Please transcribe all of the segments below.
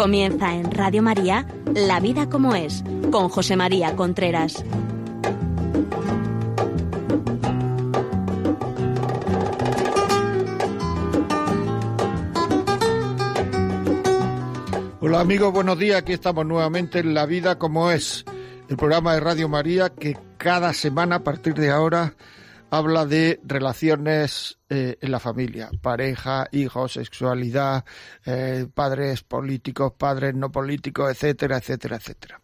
Comienza en Radio María La vida como es, con José María Contreras. Hola amigos, buenos días. Aquí estamos nuevamente en La vida como es, el programa de Radio María que cada semana a partir de ahora habla de relaciones eh, en la familia, pareja, hijos, sexualidad, eh, padres políticos, padres no políticos, etcétera, etcétera, etcétera.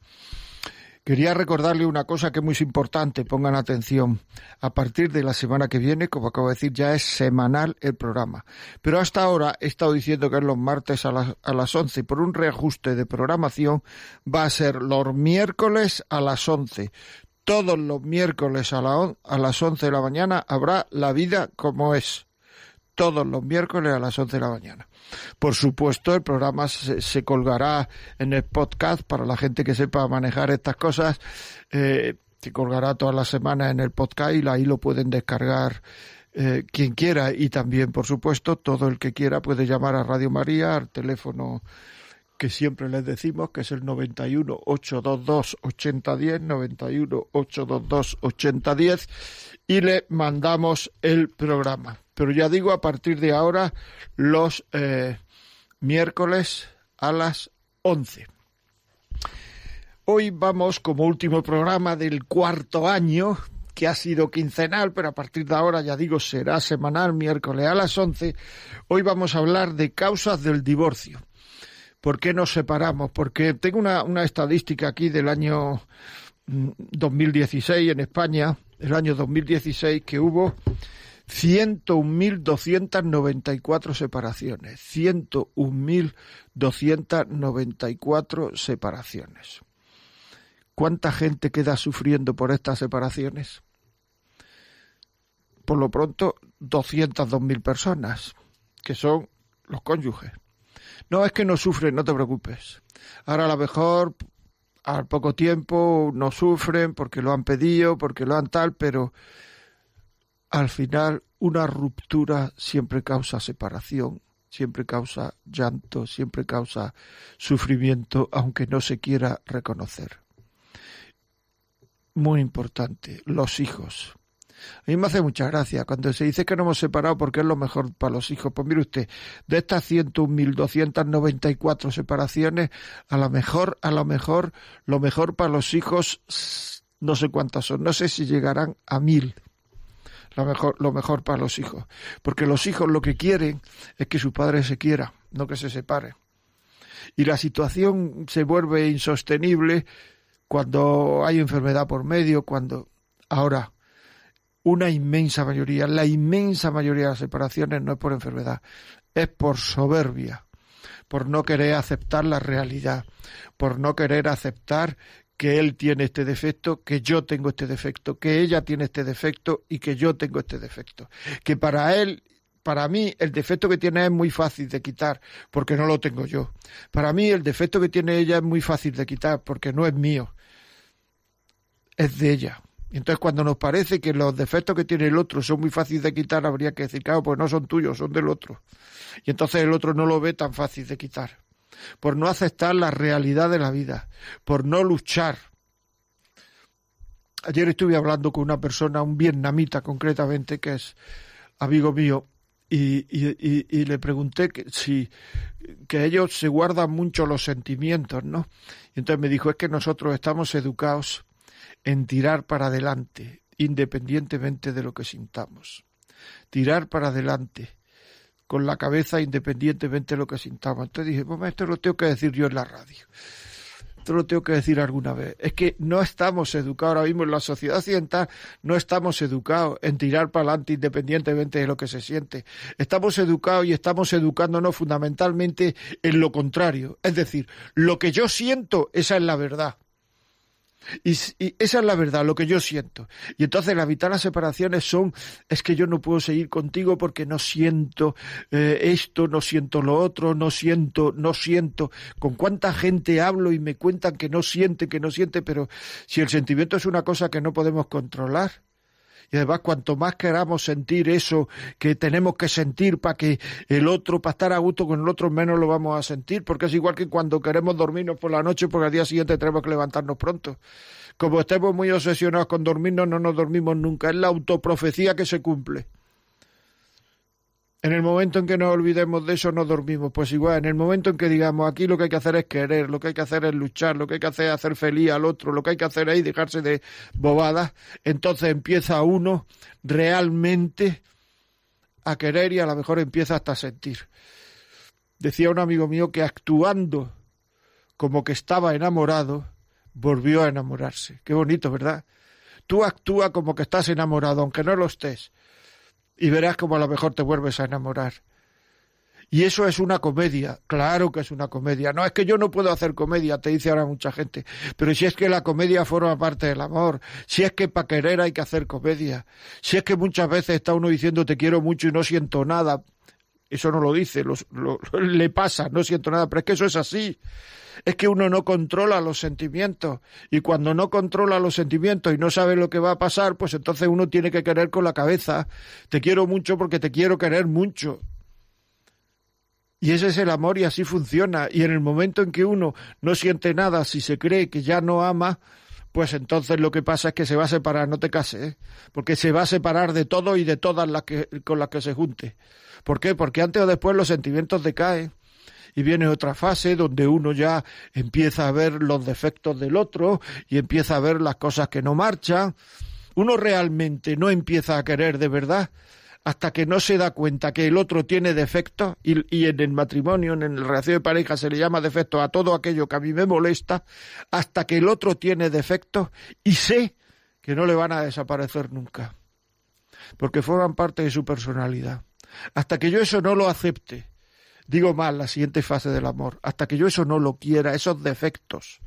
Quería recordarle una cosa que es muy importante, pongan atención. A partir de la semana que viene, como acabo de decir, ya es semanal el programa. Pero hasta ahora he estado diciendo que es los martes a las, a las 11. Por un reajuste de programación va a ser los miércoles a las 11 todos los miércoles a, a las 11 de la mañana habrá La vida como es. Todos los miércoles a las 11 de la mañana. Por supuesto, el programa se, colgará en el podcast para la gente que sepa manejar estas cosas. Eh, se colgará todas las semanas en el podcast y ahí lo pueden descargar eh, quien quiera. Y también, por supuesto, todo el que quiera puede llamar a Radio María al teléfono que siempre les decimos que es el 91 822 8010 91 822 8010 y le mandamos el programa. Pero ya digo, a partir de ahora, los eh, miércoles a las 11. Hoy vamos como último programa del cuarto año, que ha sido quincenal, pero a partir de ahora, ya digo, será semanal, miércoles a las 11. Hoy vamos a hablar de causas del divorcio. ¿Por qué nos separamos? Porque tengo una, una estadística aquí del año 2016 mm, en España, el año 2016, que hubo 101.294 separaciones. 101.294 separaciones. ¿Cuánta gente queda sufriendo por estas separaciones? Por lo pronto, 202.000 personas, que son los cónyuges. No, es que no sufren, no te preocupes. Ahora a lo mejor al poco tiempo no sufren porque lo han pedido, porque lo han tal, pero al final una ruptura siempre causa separación, siempre causa llanto, siempre causa sufrimiento, aunque no se quiera reconocer. Muy importante, los hijos. A mí me hace mucha gracia cuando se dice que no hemos separado porque es lo mejor para los hijos. Pues mire usted, de estas 101.294 separaciones, a lo mejor, a lo mejor, lo mejor para los hijos, no sé cuántas son, no sé si llegarán a mil. Lo mejor, lo mejor para los hijos. Porque los hijos lo que quieren es que su padre se quiera, no que se separe. Y la situación se vuelve insostenible cuando hay enfermedad por medio, cuando... Ahora, una inmensa mayoría, la inmensa mayoría de las separaciones no es por enfermedad, es por soberbia, por no querer aceptar la realidad, por no querer aceptar que él tiene este defecto, que yo tengo este defecto, que ella tiene este defecto y que yo tengo este defecto. Que para él, para mí, el defecto que tiene es muy fácil de quitar, porque no lo tengo yo. Para mí, el defecto que tiene ella es muy fácil de quitar, porque no es mío, es de ella. Entonces, cuando nos parece que los defectos que tiene el otro son muy fáciles de quitar, habría que decir, claro, pues no son tuyos, son del otro. Y entonces el otro no lo ve tan fácil de quitar. Por no aceptar la realidad de la vida, por no luchar. Ayer estuve hablando con una persona, un vietnamita concretamente, que es amigo mío, y, y, le pregunté que si que ellos se guardan mucho los sentimientos, ¿no? Y entonces me dijo, es que nosotros estamos educados en tirar para adelante, independientemente de lo que sintamos. Tirar para adelante, con la cabeza independientemente de lo que sintamos. Entonces dije, pues esto lo tengo que decir yo en la radio. Esto lo tengo que decir alguna vez. Es que no estamos educados ahora mismo en la sociedad occidental, no estamos educados en tirar para adelante independientemente de lo que se siente. Estamos educados y estamos educándonos fundamentalmente en lo contrario. Es decir, lo que yo siento, esa es la verdad. Y, esa es la verdad, lo que yo siento. Y entonces las separaciones son, es que yo no puedo seguir contigo porque no siento eh, esto, no siento lo otro, no siento, no siento. Con cuánta gente hablo y me cuentan que no siente, que no siente, pero si el sentimiento es una cosa que no podemos controlar, Y además, cuanto más queramos sentir eso que tenemos que sentir para que el otro, para estar a gusto con el otro, menos lo vamos a sentir, porque es igual que cuando queremos dormirnos por la noche, porque al día siguiente tenemos que levantarnos pronto. Como estemos muy obsesionados con dormirnos, no nos dormimos nunca. Es la autoprofecía que se cumple. En el momento en que nos olvidemos de eso, no dormimos. Pues igual, en el momento en que digamos aquí lo que hay que hacer es querer, lo que hay que hacer es luchar, lo que hay que hacer es hacer feliz al otro, lo que hay que hacer es dejarse de bobadas, entonces empieza uno realmente a querer y a lo mejor empieza hasta a sentir. Decía un amigo mío que actuando como que estaba enamorado, volvió a enamorarse. Qué bonito, ¿verdad? Tú actúa como que estás enamorado, aunque no lo estés y verás como a lo mejor te vuelves a enamorar. Y eso es una comedia, claro que es una comedia. No es que yo no puedo hacer comedia, te dice ahora mucha gente, pero si es que la comedia forma parte del amor, si es que para querer hay que hacer comedia, si es que muchas veces está uno diciendo te quiero mucho y no siento nada, eso no lo dice, le pasa, no siento nada, pero es que eso es así es que uno no controla los sentimientos y cuando no controla los sentimientos y no sabe lo que va a pasar, pues entonces uno tiene que querer con la cabeza. Te quiero mucho porque te quiero querer mucho. Y ese es el amor y así funciona. Y en el momento en que uno no siente nada, si se cree que ya no ama, pues entonces lo que pasa es que se va a separar, no te cases, ¿eh? porque se va a separar de todo y de todas las que, con las que se junte. ¿Por qué? Porque antes o después los sentimientos decaen y viene otra fase donde uno ya empieza a ver los defectos del otro y empieza a ver las cosas que no marchan. Uno realmente no empieza a querer de verdad hasta que no se da cuenta que el otro tiene defectos y, en el matrimonio, en la relación de pareja se le llama defecto a todo aquello que a mí me molesta, hasta que el otro tiene defectos y sé que no le van a desaparecer nunca, porque forman parte de su personalidad. Hasta que yo eso no lo acepte digo mal, la siguiente fase del amor, hasta que yo eso no lo quiera, esos defectos.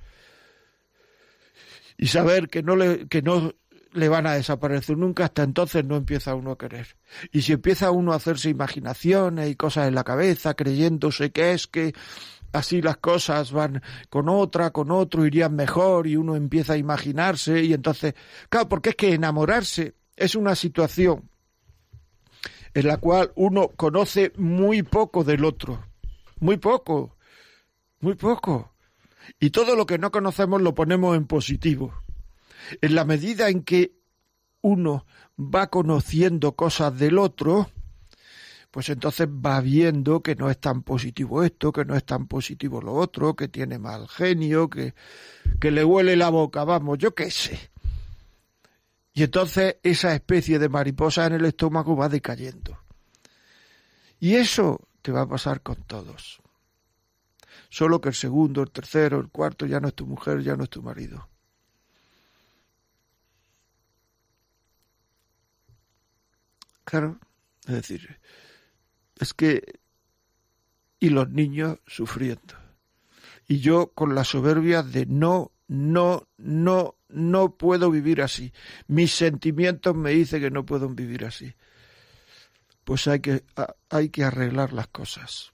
Y saber que no le, que no le van a desaparecer nunca, hasta entonces no empieza uno a querer. Y si empieza uno a hacerse imaginaciones y cosas en la cabeza, creyéndose que es que así las cosas van con otra, con otro, irían mejor y uno empieza a imaginarse y entonces, claro, porque es que enamorarse es una situación en la cual uno conoce muy poco del otro, muy poco, muy poco. Y todo lo que no conocemos lo ponemos en positivo. En la medida en que uno va conociendo cosas del otro, pues entonces va viendo que no es tan positivo esto, que no es tan positivo lo otro, que tiene mal genio, que, que le huele la boca, vamos, yo qué sé. Y entonces esa especie de mariposa en el estómago va decayendo. Y eso te va a pasar con todos. Solo que el segundo, el tercero, el cuarto ya no es tu mujer, ya no es tu marido. Es decir, es que... Y los niños sufriendo. Y yo con la soberbia de no, no, no, no puedo vivir así. Mis sentimientos me dicen que no puedo vivir así. Pues hay que, hay que arreglar las cosas.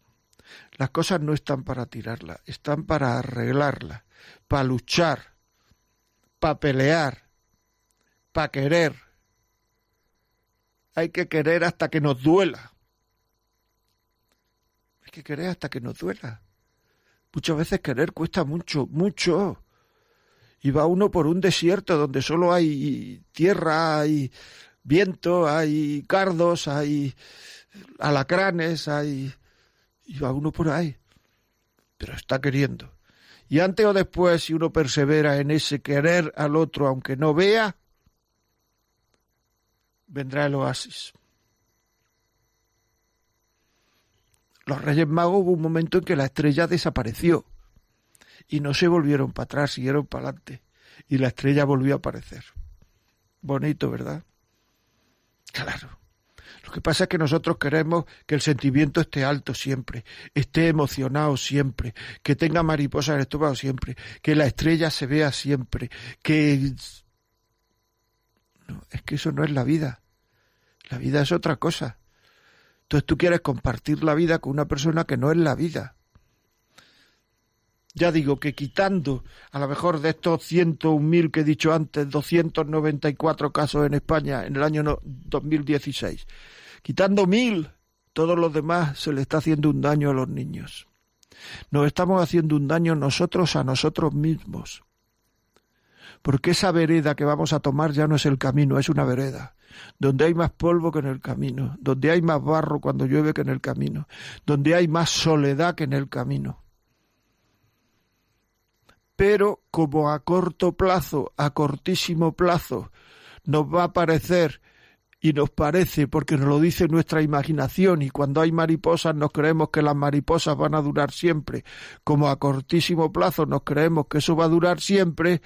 Las cosas no están para tirarlas, están para arreglarlas, para luchar, para pelear, para querer. Hay que querer hasta que nos duela. Hay que querer hasta que nos duela. Muchas veces querer cuesta mucho, mucho y va uno por un desierto donde solo hay tierra, hay viento, hay cardos, hay alacranes, hay... y va uno por ahí. Pero está queriendo. Y antes o después, si uno persevera en ese querer al otro, aunque no vea, vendrá el oasis. Los Reyes Magos hubo un momento en que la estrella desapareció y no se volvieron para atrás, siguieron para adelante. Y la estrella volvió a aparecer. Bonito, ¿verdad? Claro. Lo que pasa es que nosotros queremos que el sentimiento esté alto siempre, esté emocionado siempre, que tenga mariposas en el estómago siempre, que la estrella se vea siempre, que... No, es que eso no es la vida. La vida es otra cosa. Entonces tú quieres compartir la vida con una persona que no es la vida. ya digo que quitando a lo mejor de estos 101.000 que he dicho antes, 294 casos en España en el año 2016, quitando mil, todos los demás se le está haciendo un daño a los niños. Nos estamos haciendo un daño nosotros a nosotros mismos. Porque esa vereda que vamos a tomar ya no es el camino, es una vereda donde hay más polvo que en el camino, donde hay más barro cuando llueve que en el camino, donde hay más soledad que en el camino. Pero como a corto plazo, a cortísimo plazo, nos va a parecer y nos parece porque nos lo dice nuestra imaginación y cuando hay mariposas nos creemos que las mariposas van a durar siempre, como a cortísimo plazo nos creemos que eso va a durar siempre,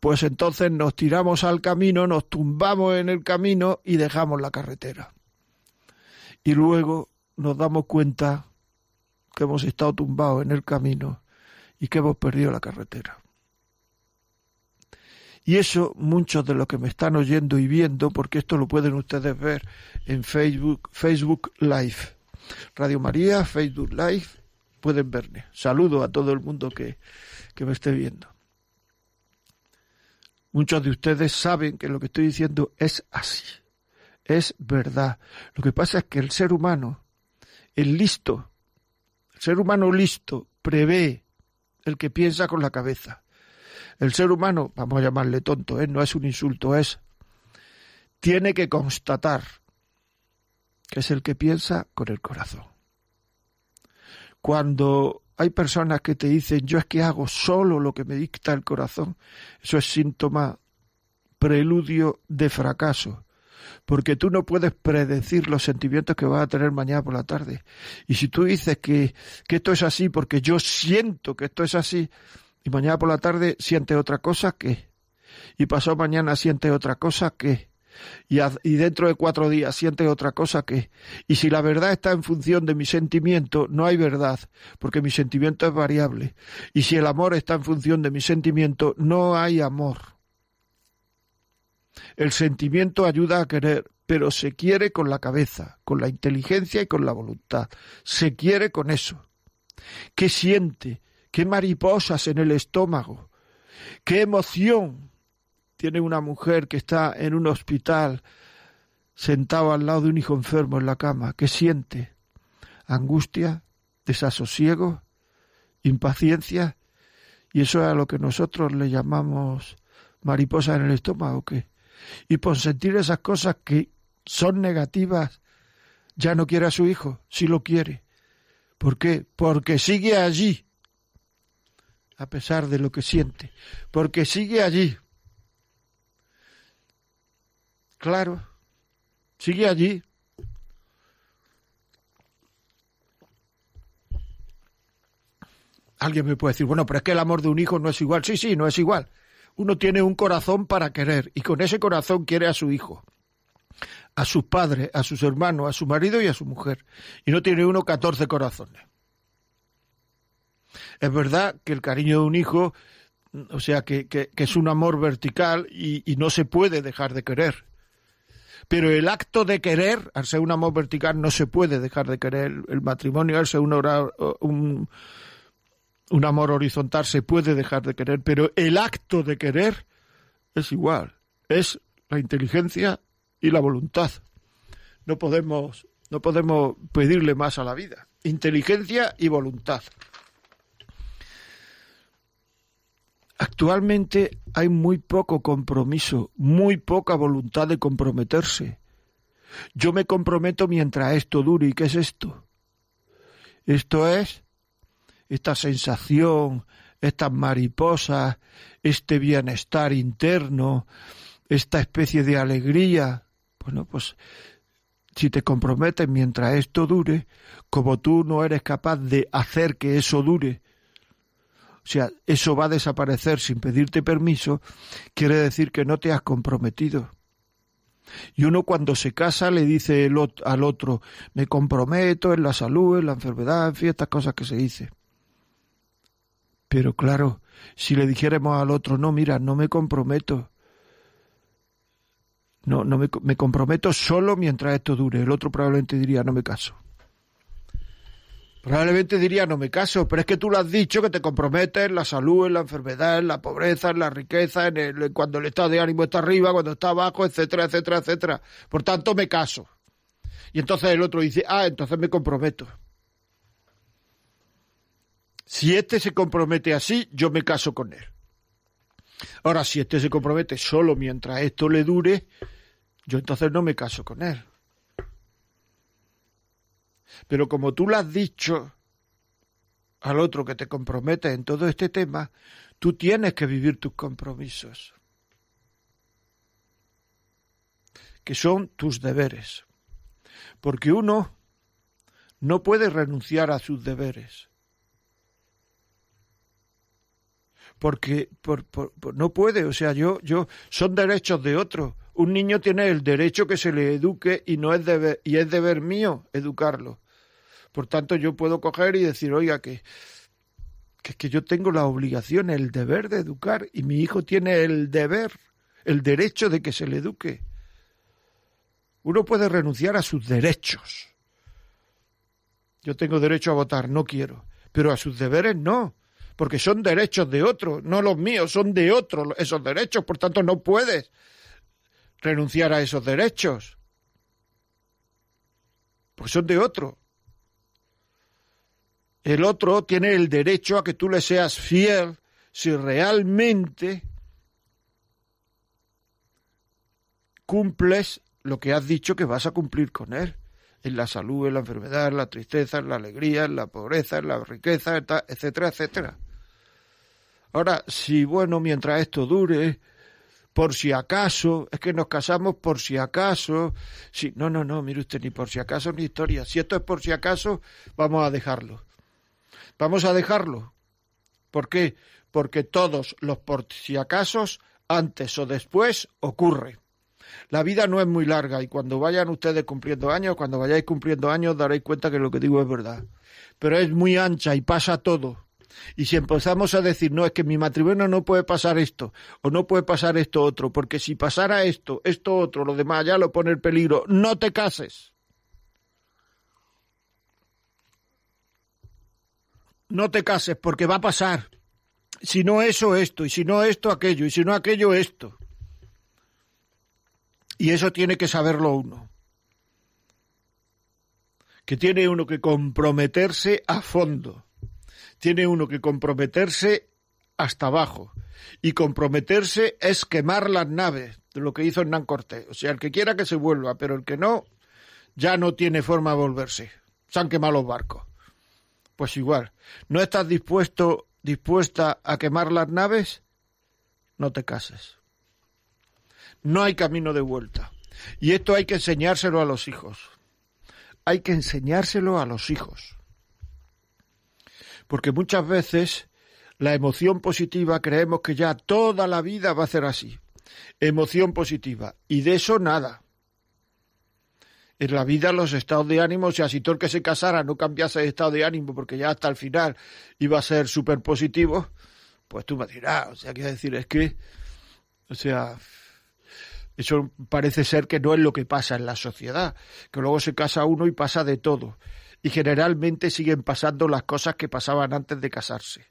pues entonces nos tiramos al camino, nos tumbamos en el camino y dejamos la carretera. Y luego nos damos cuenta que hemos estado tumbados en el camino y que hemos perdido la carretera. Y eso muchos de los que me están oyendo y viendo, porque esto lo pueden ustedes ver en Facebook, Facebook Live. Radio María, Facebook Live, pueden verme. Saludo a todo el mundo que, que me esté viendo. Muchos de ustedes saben que lo que estoy diciendo es así, es verdad. Lo que pasa es que el ser humano, el listo, el ser humano listo, prevé el que piensa con la cabeza. El ser humano, vamos a llamarle tonto, ¿eh? no es un insulto, es, tiene que constatar que es el que piensa con el corazón. Cuando hay personas que te dicen yo es que hago solo lo que me dicta el corazón, eso es síntoma, preludio de fracaso, porque tú no puedes predecir los sentimientos que vas a tener mañana por la tarde. Y si tú dices que, que esto es así porque yo siento que esto es así, y mañana por la tarde siente otra cosa que, y pasó mañana siente otra cosa que, y, y, dentro de cuatro días siente otra cosa que, y si la verdad está en función de mi sentimiento, no hay verdad, porque mi sentimiento es variable, y si el amor está en función de mi sentimiento, no hay amor. El sentimiento ayuda a querer, pero se quiere con la cabeza, con la inteligencia y con la voluntad. Se quiere con eso. ¿Qué siente? Qué mariposas en el estómago, qué emoción tiene una mujer que está en un hospital sentado al lado de un hijo enfermo en la cama, ¿qué siente? Angustia, desasosiego, impaciencia, y eso es a lo que nosotros le llamamos mariposa en el estómago, ¿qué? Y por sentir esas cosas que son negativas, ya no quiere a su hijo, si lo quiere. ¿Por qué? Porque sigue allí, a pesar de lo que siente, porque sigue allí. Claro, sigue allí. Alguien me puede decir, bueno, pero es que el amor de un hijo no es igual. Sí, sí, no es igual. Uno tiene un corazón para querer y con ese corazón quiere a su hijo, a sus padres, a sus hermanos, a su marido y a su mujer. Y no tiene uno catorce corazones. Es verdad que el cariño de un hijo, o sea, que, es un amor vertical y, no se puede dejar de querer. Pero el acto de querer, al ser un amor vertical, no se puede dejar de querer. El matrimonio, al ser un, un amor horizontal, se puede dejar de querer. Pero el acto de querer es igual. Es la inteligencia y la voluntad. No podemos, no podemos pedirle más a la vida. Inteligencia y voluntad. Actualmente hay muy poco compromiso, muy poca voluntad de comprometerse. Yo me comprometo mientras esto dure. ¿Y qué es esto? Esto es esta sensación, estas mariposas, este bienestar interno, esta especie de alegría. Bueno, pues si te comprometes mientras esto dure, como tú no eres capaz de hacer que eso dure, sea, eso va a desaparecer sin pedirte permiso, quiere decir que no te has comprometido. Y uno cuando se casa le dice al otro, me comprometo en la salud, en la enfermedad, en fin, estas cosas que se dice. Pero claro, si le dijéramos al otro, no, mira, no me comprometo. No, no me, me comprometo solo mientras esto dure. El otro probablemente diría, no me caso. Probablemente diría no me caso, pero es que tú lo has dicho que te comprometes en la salud, en la enfermedad, en la pobreza, en la riqueza, en el, cuando el estado de ánimo está arriba, cuando está abajo, etcétera, etcétera, etcétera. Por tanto, me caso. Y entonces el otro dice, ah, entonces me comprometo. Si este se compromete así, yo me caso con él. Ahora, si este se compromete solo mientras esto le dure, yo entonces no me caso con él. Pero como tú le has dicho al otro que te comprometes en todo este tema, tú tienes que vivir tus compromisos, que son tus deberes. Porque uno no puede renunciar a sus deberes. Porque no puede, o sea, yo, yo, son derechos de otro. Un niño tiene el derecho que se le eduque y no es deber, y es deber mío educarlo. Por tanto, yo puedo coger y decir, oiga, que, que, que yo tengo la obligación, el deber de educar, y mi hijo tiene el deber, el derecho de que se le eduque. Uno puede renunciar a sus derechos. Yo tengo derecho a votar, no quiero, pero a sus deberes no, porque son derechos de otro, no los míos, son de otro esos derechos, por tanto no puedes renunciar a esos derechos, pues son de otro. El otro tiene el derecho a que tú le seas fiel si realmente cumples lo que has dicho que vas a cumplir con él. En la salud, en la enfermedad, en la tristeza, en la alegría, en la pobreza, en la riqueza, etcétera, etcétera. Ahora, si bueno, mientras esto dure, por si acaso, es que nos casamos por si acaso. Si, no, no, no, mire usted, ni por si acaso ni historia. Si esto es por si acaso, vamos a dejarlo. Vamos a dejarlo. ¿Por qué? Porque todos los por si acasos, antes o después, ocurre. La vida no es muy larga y cuando vayan ustedes cumpliendo años, cuando vayáis cumpliendo años, daréis cuenta que lo que digo es verdad. Pero es muy ancha y pasa todo. Y si empezamos a decir, no, es que mi matrimonio no puede pasar esto, o no puede pasar esto otro, porque si pasara esto, esto otro, lo demás ya lo pone en peligro, no te cases. No te cases porque va a pasar. Si no eso, esto, y si no esto, aquello, y si no aquello, esto. Y eso tiene que saberlo uno. Que tiene uno que comprometerse a fondo tiene uno que comprometerse hasta abajo. Y comprometerse es quemar las naves, de lo que hizo Hernán Cortés. O sea, el que quiera que se vuelva, pero el que no, ya no tiene forma de volverse. Se han quemado los barcos. Pues igual, ¿no estás dispuesto, dispuesta a quemar las naves? No te cases. No hay camino de vuelta. Y esto hay que enseñárselo a los hijos. Hay que enseñárselo a los hijos porque muchas veces la emoción positiva creemos que ya toda la vida va a ser así. Emoción positiva. Y de eso nada. En la vida los estados de ánimo, o sea, si todo el que se casara no cambiase de estado de ánimo porque ya hasta el final iba a ser súper positivo, pues tú me dirás, o sea, quiero decir, es que, o sea, eso parece ser que no es lo que pasa en la sociedad, que luego se casa uno y pasa de todo y generalmente siguen pasando las cosas que pasaban antes de casarse.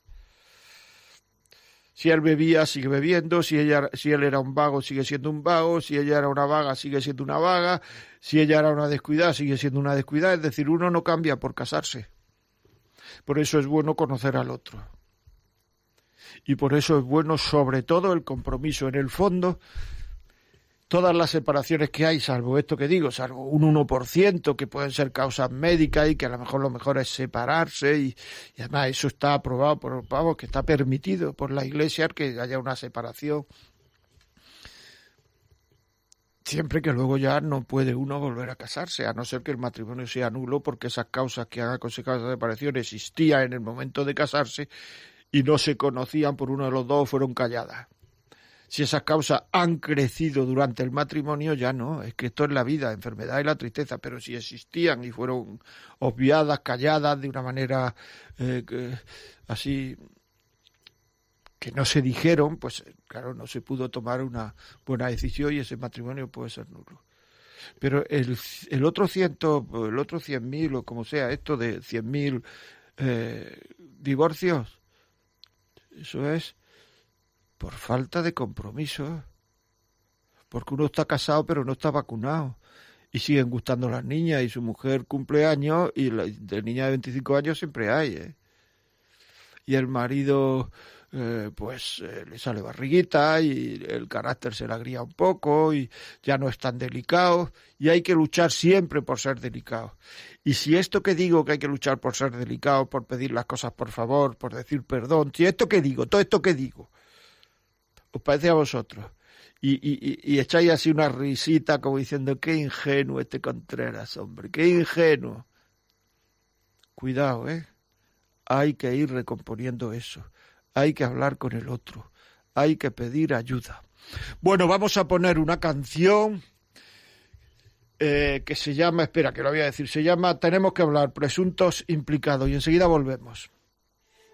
Si él bebía, sigue bebiendo, si, ella, si él era un vago, sigue siendo un vago, si ella era una vaga, sigue siendo una vaga, si ella era una descuidada, sigue siendo una descuidada, es decir, uno no cambia por casarse. Por eso es bueno conocer al otro. Y por eso es bueno sobre todo el compromiso. En el fondo, todas las separaciones que hay, salvo esto que digo, salvo un 1% que pueden ser causas médicas y que a lo mejor lo mejor es separarse y, además eso está aprobado por pavos, que está permitido por la Iglesia que haya una separación. Siempre que luego ya no puede uno volver a casarse, a no ser que el matrimonio sea nulo, porque esas causas que han aconsejado esa separación existían en el momento de casarse y no se conocían por uno de los dos, fueron calladas si esas causas han crecido durante el matrimonio, ya no, es que esto es la vida, enfermedad y la tristeza, pero si existían y fueron obviadas, calladas de una manera eh, así que no se dijeron, pues claro, no se pudo tomar una buena decisión y ese matrimonio puede ser nulo. Pero el, el otro ciento, el otro cien mil o como sea, esto de cien mil eh, divorcios. Eso es por falta de compromiso. Porque uno está casado pero no está vacunado. Y siguen gustando las niñas y su mujer cumple años y de niña de 25 años siempre hay. ¿eh? Y el marido eh, pues eh, le sale barriguita y el carácter se le agría un poco y ya no es tan delicado y hay que luchar siempre por ser delicado. Y si esto que digo que hay que luchar por ser delicado, por pedir las cosas por favor, por decir perdón, si esto que digo, todo esto que digo, os parece a vosotros, y, echáis así una risita como diciendo qué ingenuo este Contreras, hombre, qué ingenuo. Cuidado, ¿eh? Hay que ir recomponiendo eso hay que hablar con el otro, hay que pedir ayuda. Bueno, vamos a poner una canción eh, que se llama, espera, que lo voy a decir, se llama Tenemos que hablar, presuntos implicados, y enseguida volvemos.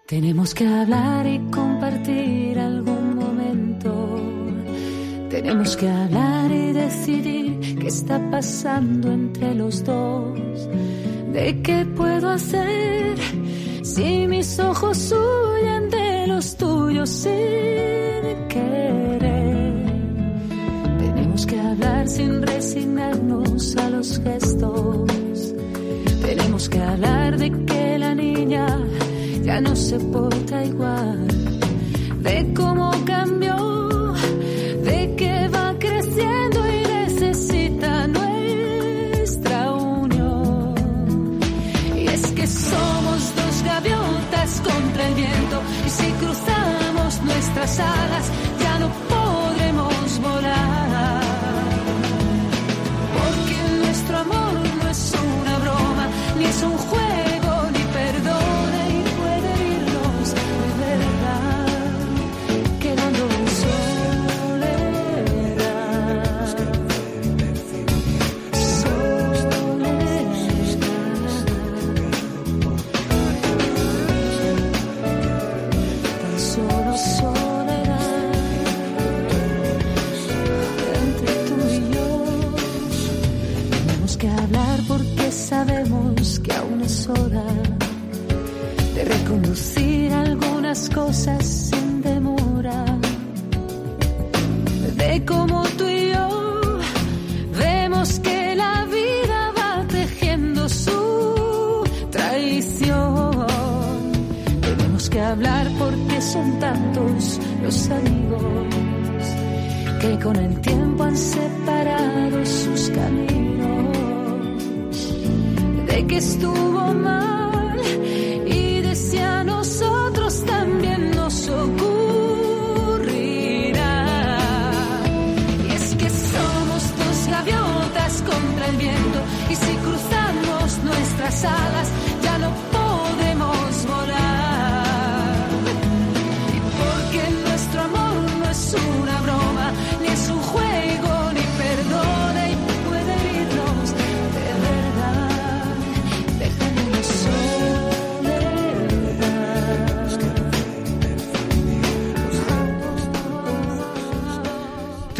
Tenemos que hablar y compartir momento. Tenemos que hablar y decidir qué está pasando entre los dos. ¿De qué puedo hacer si mis ojos huyen de los tuyos sin querer. Tenemos que hablar sin resignarnos a los gestos. Tenemos que hablar de que la niña ya no se porta igual, de cómo nuestras sabemos que aún es hora de reconducir algunas cosas sin demora. De cómo tú y yo vemos que la vida va tejiendo su traición. Tenemos que hablar porque son tantos los amigos que con el tiempo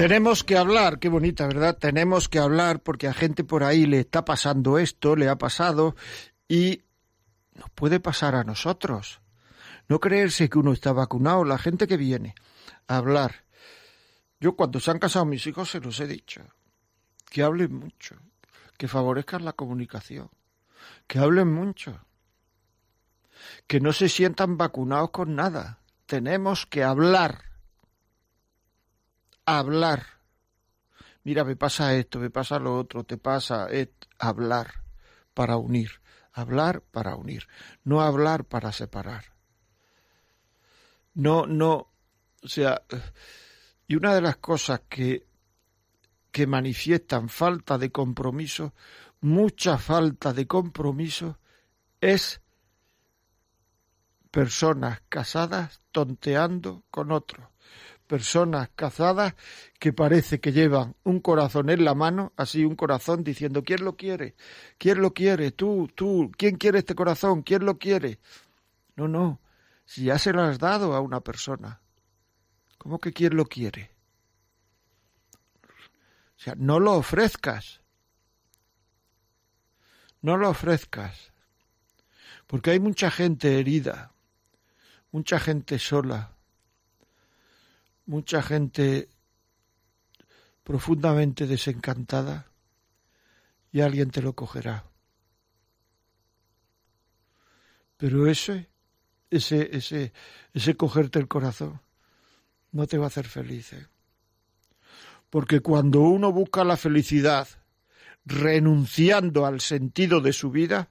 Tenemos que hablar, qué bonita, ¿verdad? Tenemos que hablar porque a gente por ahí le está pasando esto, le ha pasado y nos puede pasar a nosotros. No creerse que uno está vacunado, la gente que viene a hablar. Yo cuando se han casado mis hijos se los he dicho, que hablen mucho, que favorezcan la comunicación, que hablen mucho, que no se sientan vacunados con nada. Tenemos que hablar, hablar. Mira, me pasa esto, me pasa lo otro, te pasa esto. hablar para unir, hablar para unir, no hablar para separar. No, no, o sea, y una de las cosas que, que manifiestan falta de compromiso, mucha falta de compromiso, es personas casadas tonteando con otros, personas casadas que parece que llevan un corazón en la mano, así un corazón diciendo ¿quién lo quiere? ¿quién lo quiere? tú, tú, ¿quién quiere este corazón? ¿quién lo quiere? No, no, si ya se lo has dado a una persona, ¿cómo que quién lo quiere? O sea, no lo ofrezcas. No lo ofrezcas. Porque hay mucha gente herida, mucha gente sola, mucha gente profundamente desencantada y alguien te lo cogerá. Pero ese, ese, ese, ese cogerte el corazón no te va a hacer feliz. ¿eh? Porque cuando uno busca la felicidad renunciando al sentido de su vida,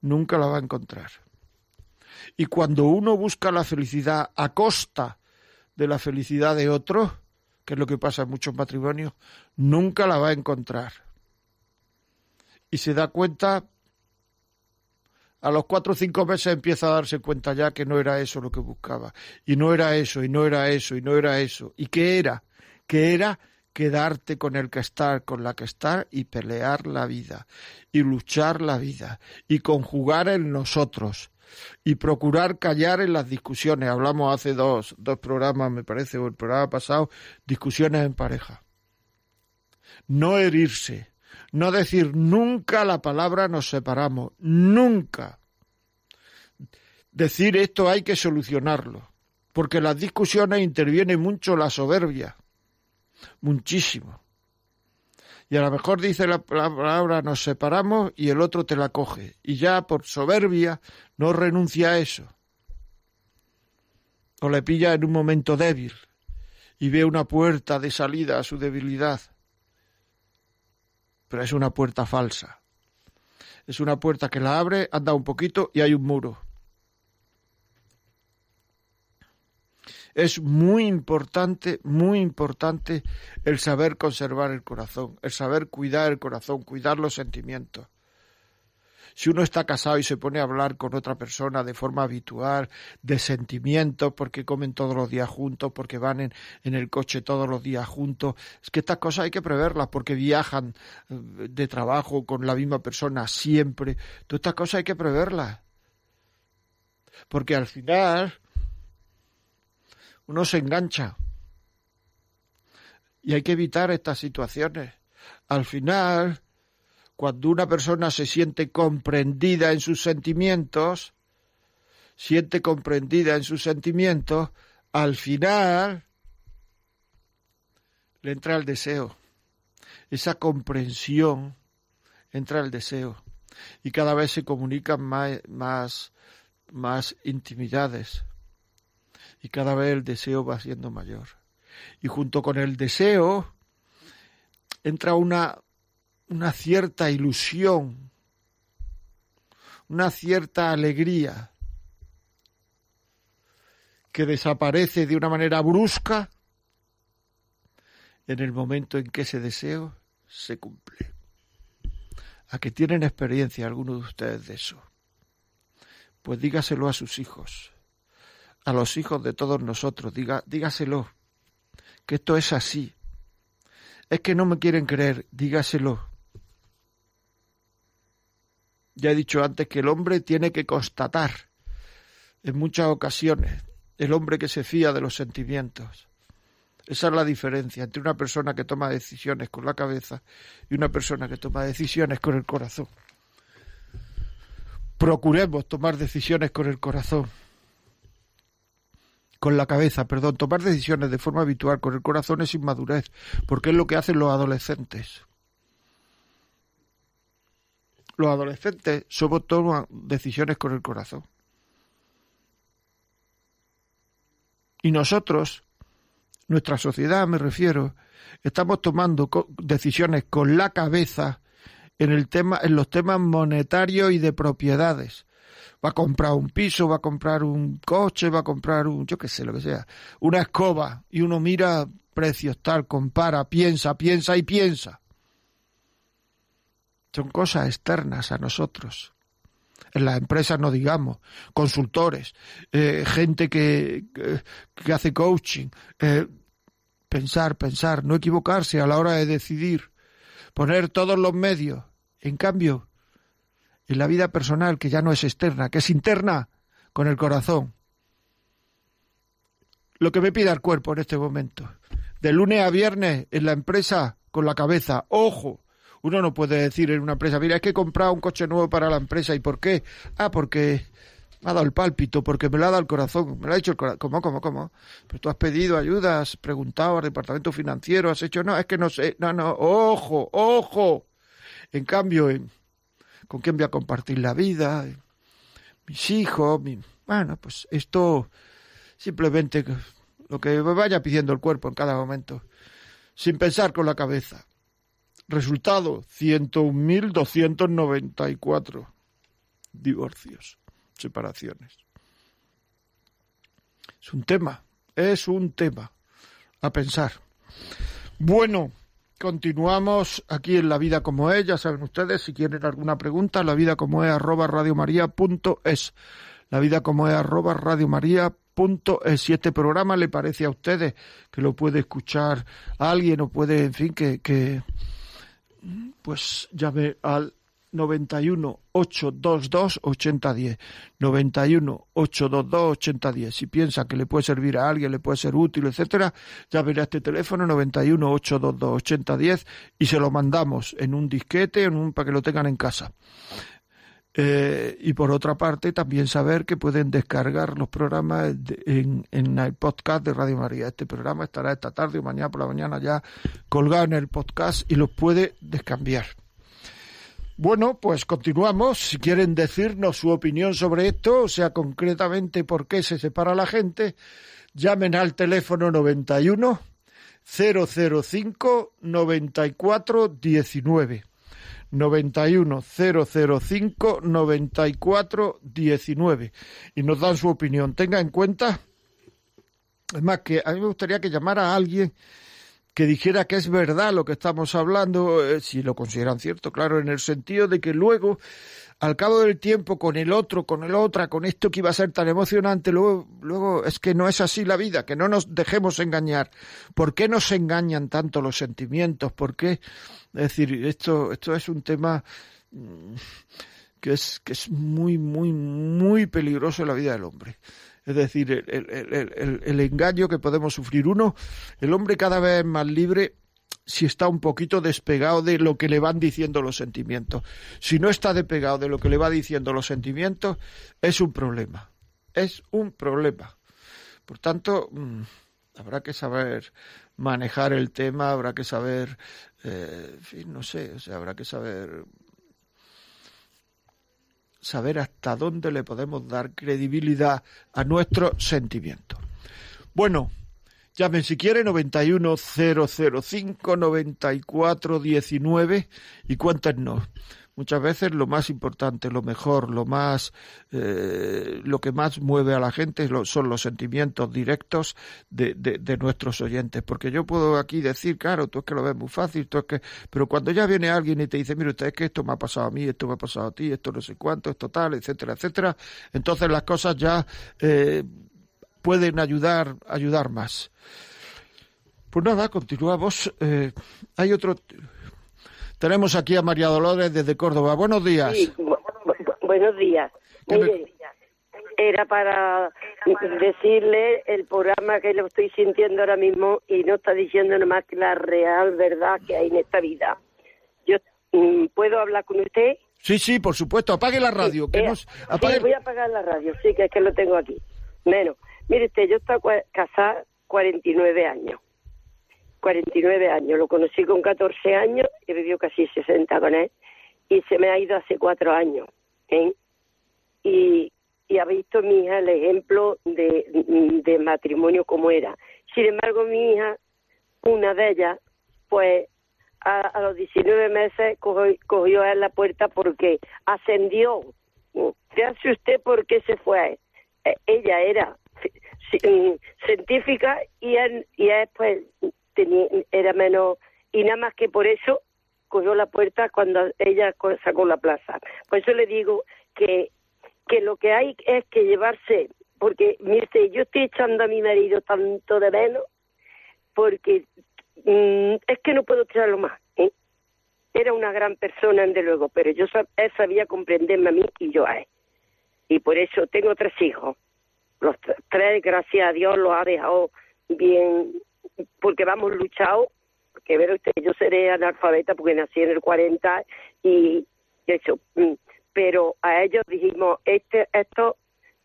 nunca la va a encontrar. Y cuando uno busca la felicidad a costa de la felicidad de otro, que es lo que pasa en muchos matrimonios, nunca la va a encontrar. Y se da cuenta, a los cuatro o cinco meses empieza a darse cuenta ya que no era eso lo que buscaba. Y no era eso, y no era eso, y no era eso. ¿Y qué era? Que era quedarte con el que estar, con la que estar y pelear la vida y luchar la vida y conjugar en nosotros y procurar callar en las discusiones. Hablamos hace dos, dos programas, me parece, o el programa pasado, discusiones en pareja. No herirse, no decir nunca la palabra nos separamos, nunca. Decir esto hay que solucionarlo, porque en las discusiones interviene mucho la soberbia muchísimo. Y a lo mejor dice la palabra nos separamos y el otro te la coge. Y ya por soberbia no renuncia a eso. O le pilla en un momento débil y ve una puerta de salida a su debilidad. Pero es una puerta falsa. Es una puerta que la abre, anda un poquito y hay un muro. Es muy importante, muy importante el saber conservar el corazón, el saber cuidar el corazón, cuidar los sentimientos. Si uno está casado y se pone a hablar con otra persona de forma habitual, de sentimientos, porque comen todos los días juntos, porque van en, en, el coche todos los días juntos, es que estas cosas hay que preverlas, porque viajan eh, de trabajo con la misma persona siempre. Todas estas cosas hay que preverlas. Porque al final uno se engancha. Y hay que evitar estas situaciones. Al final, cuando una persona se siente comprendida en sus sentimientos, siente comprendida en sus sentimientos, al final le entra el deseo. Esa comprensión entra el deseo. Y cada vez se comunican más, más, más intimidades y cada vez el deseo va siendo mayor. Y junto con el deseo entra una, una cierta ilusión, una cierta alegría que desaparece de una manera brusca en el momento en que ese deseo se cumple. ¿A que tienen experiencia algunos de ustedes de eso? Pues dígaselo a sus hijos a los hijos de todos nosotros, diga, dígaselo, que esto es así. Es que no me quieren creer, dígaselo. Ya he dicho antes que el hombre tiene que constatar en muchas ocasiones, el hombre que se fía de los sentimientos. Esa es la diferencia entre una persona que toma decisiones con la cabeza y una persona que toma decisiones con el corazón. Procuremos tomar decisiones con el corazón con la cabeza, perdón, tomar decisiones de forma habitual con el corazón es inmadurez, porque es lo que hacen los adolescentes. Los adolescentes somos toman decisiones con el corazón. Y nosotros, nuestra sociedad me refiero, estamos tomando decisiones con la cabeza en el tema en los temas monetarios y de propiedades va a comprar un piso, va a comprar un coche, va a comprar un, yo qué sé, lo que sea, una escoba, y uno mira precios, tal, compara, piensa, piensa y piensa. Son cosas externas a nosotros. En las empresas no digamos, consultores, eh, gente que, que, hace coaching, eh, pensar, pensar, no equivocarse a la hora de decidir, poner todos los medios. En cambio, en la vida personal que ya no es externa, que es interna con el corazón. Lo que me pida el cuerpo en este momento. De lunes a viernes en la empresa con la cabeza. Ojo, Uno no puede decir en una empresa, mira, es que he comprado un coche nuevo para la empresa. ¿Y por qué? Ah, porque me ha dado el pálpito, porque me lo ha dado el corazón. Me lo ha dicho el corazón. ¿Cómo, cómo, cómo? Pero tú has pedido ayuda, has preguntado al departamento financiero, has hecho, no, es que no sé, no, no, ojo, ojo. En cambio, ¿con quién voy a compartir la vida? Mis hijos, bueno, pues esto simplemente lo que me vaya pidiendo el cuerpo en cada momento, sin pensar con la cabeza. Resultado, 101.294 divorcios, separaciones. Es un tema, es un tema a pensar. Bueno, continuamos aquí en La Vida como es, ya saben ustedes, si quieren alguna pregunta, la vida como es arroba radiomaria.es. La vida como es arroba radiomaria.es. Si este programa le parece a ustedes que lo puede escuchar alguien o puede, en fin, que, que pues llame al 91 822 8010. 91 822 8010. Si piensa que le puede servir a alguien, le puede ser útil, etcétera, llame a este teléfono 91 822 8010 y se lo mandamos en un disquete en un, para que lo tengan en casa. Eh, y por otra parte, también saber que pueden descargar los programas en, en, el podcast de Radio María. Este programa estará esta tarde o mañana por la mañana ya colgado en el podcast y los puede descambiar. Bueno, pues continuamos. Si quieren decirnos su opinión sobre esto, o sea, concretamente por qué se separa la gente, llamen al teléfono 91 005 94 19. 91 005 94 19 y nos dan su opinión. Tenga en cuenta, es más, que a mí me gustaría que llamara a alguien que dijera que es verdad lo que estamos hablando, eh, si lo consideran cierto, claro, en el sentido de que luego, al cabo del tiempo, con el otro, con el otra, con esto que iba a ser tan emocionante, luego, luego es que no es así la vida, que no nos dejemos engañar. ¿Por qué nos engañan tanto los sentimientos? ¿Por qué? Es decir, esto, esto es un tema mm, que es, que es muy, muy, muy peligroso en la vida del hombre es decir, el, engaño que podemos sufrir. Uno, el hombre cada vez es más libre si está un poquito despegado de lo que le van diciendo los sentimientos. Si no está despegado de lo que le va diciendo los sentimientos, es un problema. Es un problema. Por tanto, mm, habrá que saber manejar el tema, habrá que saber, eh, en fin, no sé, o sea, habrá que saber saber hasta dónde le podemos dar credibilidad a nuestros sentimientos. Bueno, llamen si quiere 91005 9419 y cuéntenos muchas veces lo más importante, lo mejor, lo más, eh, lo que más mueve a la gente son los sentimientos directos de, de, nuestros oyentes. Porque yo puedo aquí decir, claro, tú es que lo ves muy fácil, tú es que, pero cuando ya viene alguien y te dice, mire usted es que esto me ha pasado a mí, esto me ha pasado a ti, esto no sé cuánto, esto tal, etcétera, etcétera, entonces las cosas ya eh, pueden ayudar, ayudar más. Pues nada, continuamos. Eh, hay otro tenemos aquí a María Dolores desde Córdoba. Buenos días. Sí, buenos días. Mire, era para decirle el programa que lo estoy sintiendo ahora mismo y no está diciendo más que la real verdad que hay en esta vida. Yo mm, puedo hablar con usted. Sí, sí, por supuesto. Apague la radio. que eh, nos... Sí, voy a apagar la radio. Sí, que es que lo tengo aquí. Menos. Mire usted, yo estoy casada 49 años. 49 años. Lo conocí con 14 años y vivió casi 60 con él. Y se me ha ido hace cuatro años. ¿eh? Y, y ha visto mi hija el ejemplo de, de matrimonio como era. Sin embargo, mi hija, una de ellas, pues a, los 19 meses cogió, a la puerta porque ascendió. hace usted por qué se fue. E, ella era científica y él, y él pues tenía, era menos, y nada más que por eso cogió la puerta cuando ella sacó la plaza. Por eso le digo que, que lo que hay es que llevarse, porque mire, yo estoy echando a mi marido tanto de menos, porque mm, es que no puedo echarlo más. ¿eh? Era una gran persona, desde luego, pero yo él sabía comprenderme a mí y yo a él. Y por eso tengo tres hijos. Los tres, gracias a Dios, los ha dejado bien porque vamos luchado porque ver usted, yo seré analfabeta porque nací en el 40 y eso, mm, pero a ellos dijimos, este, estos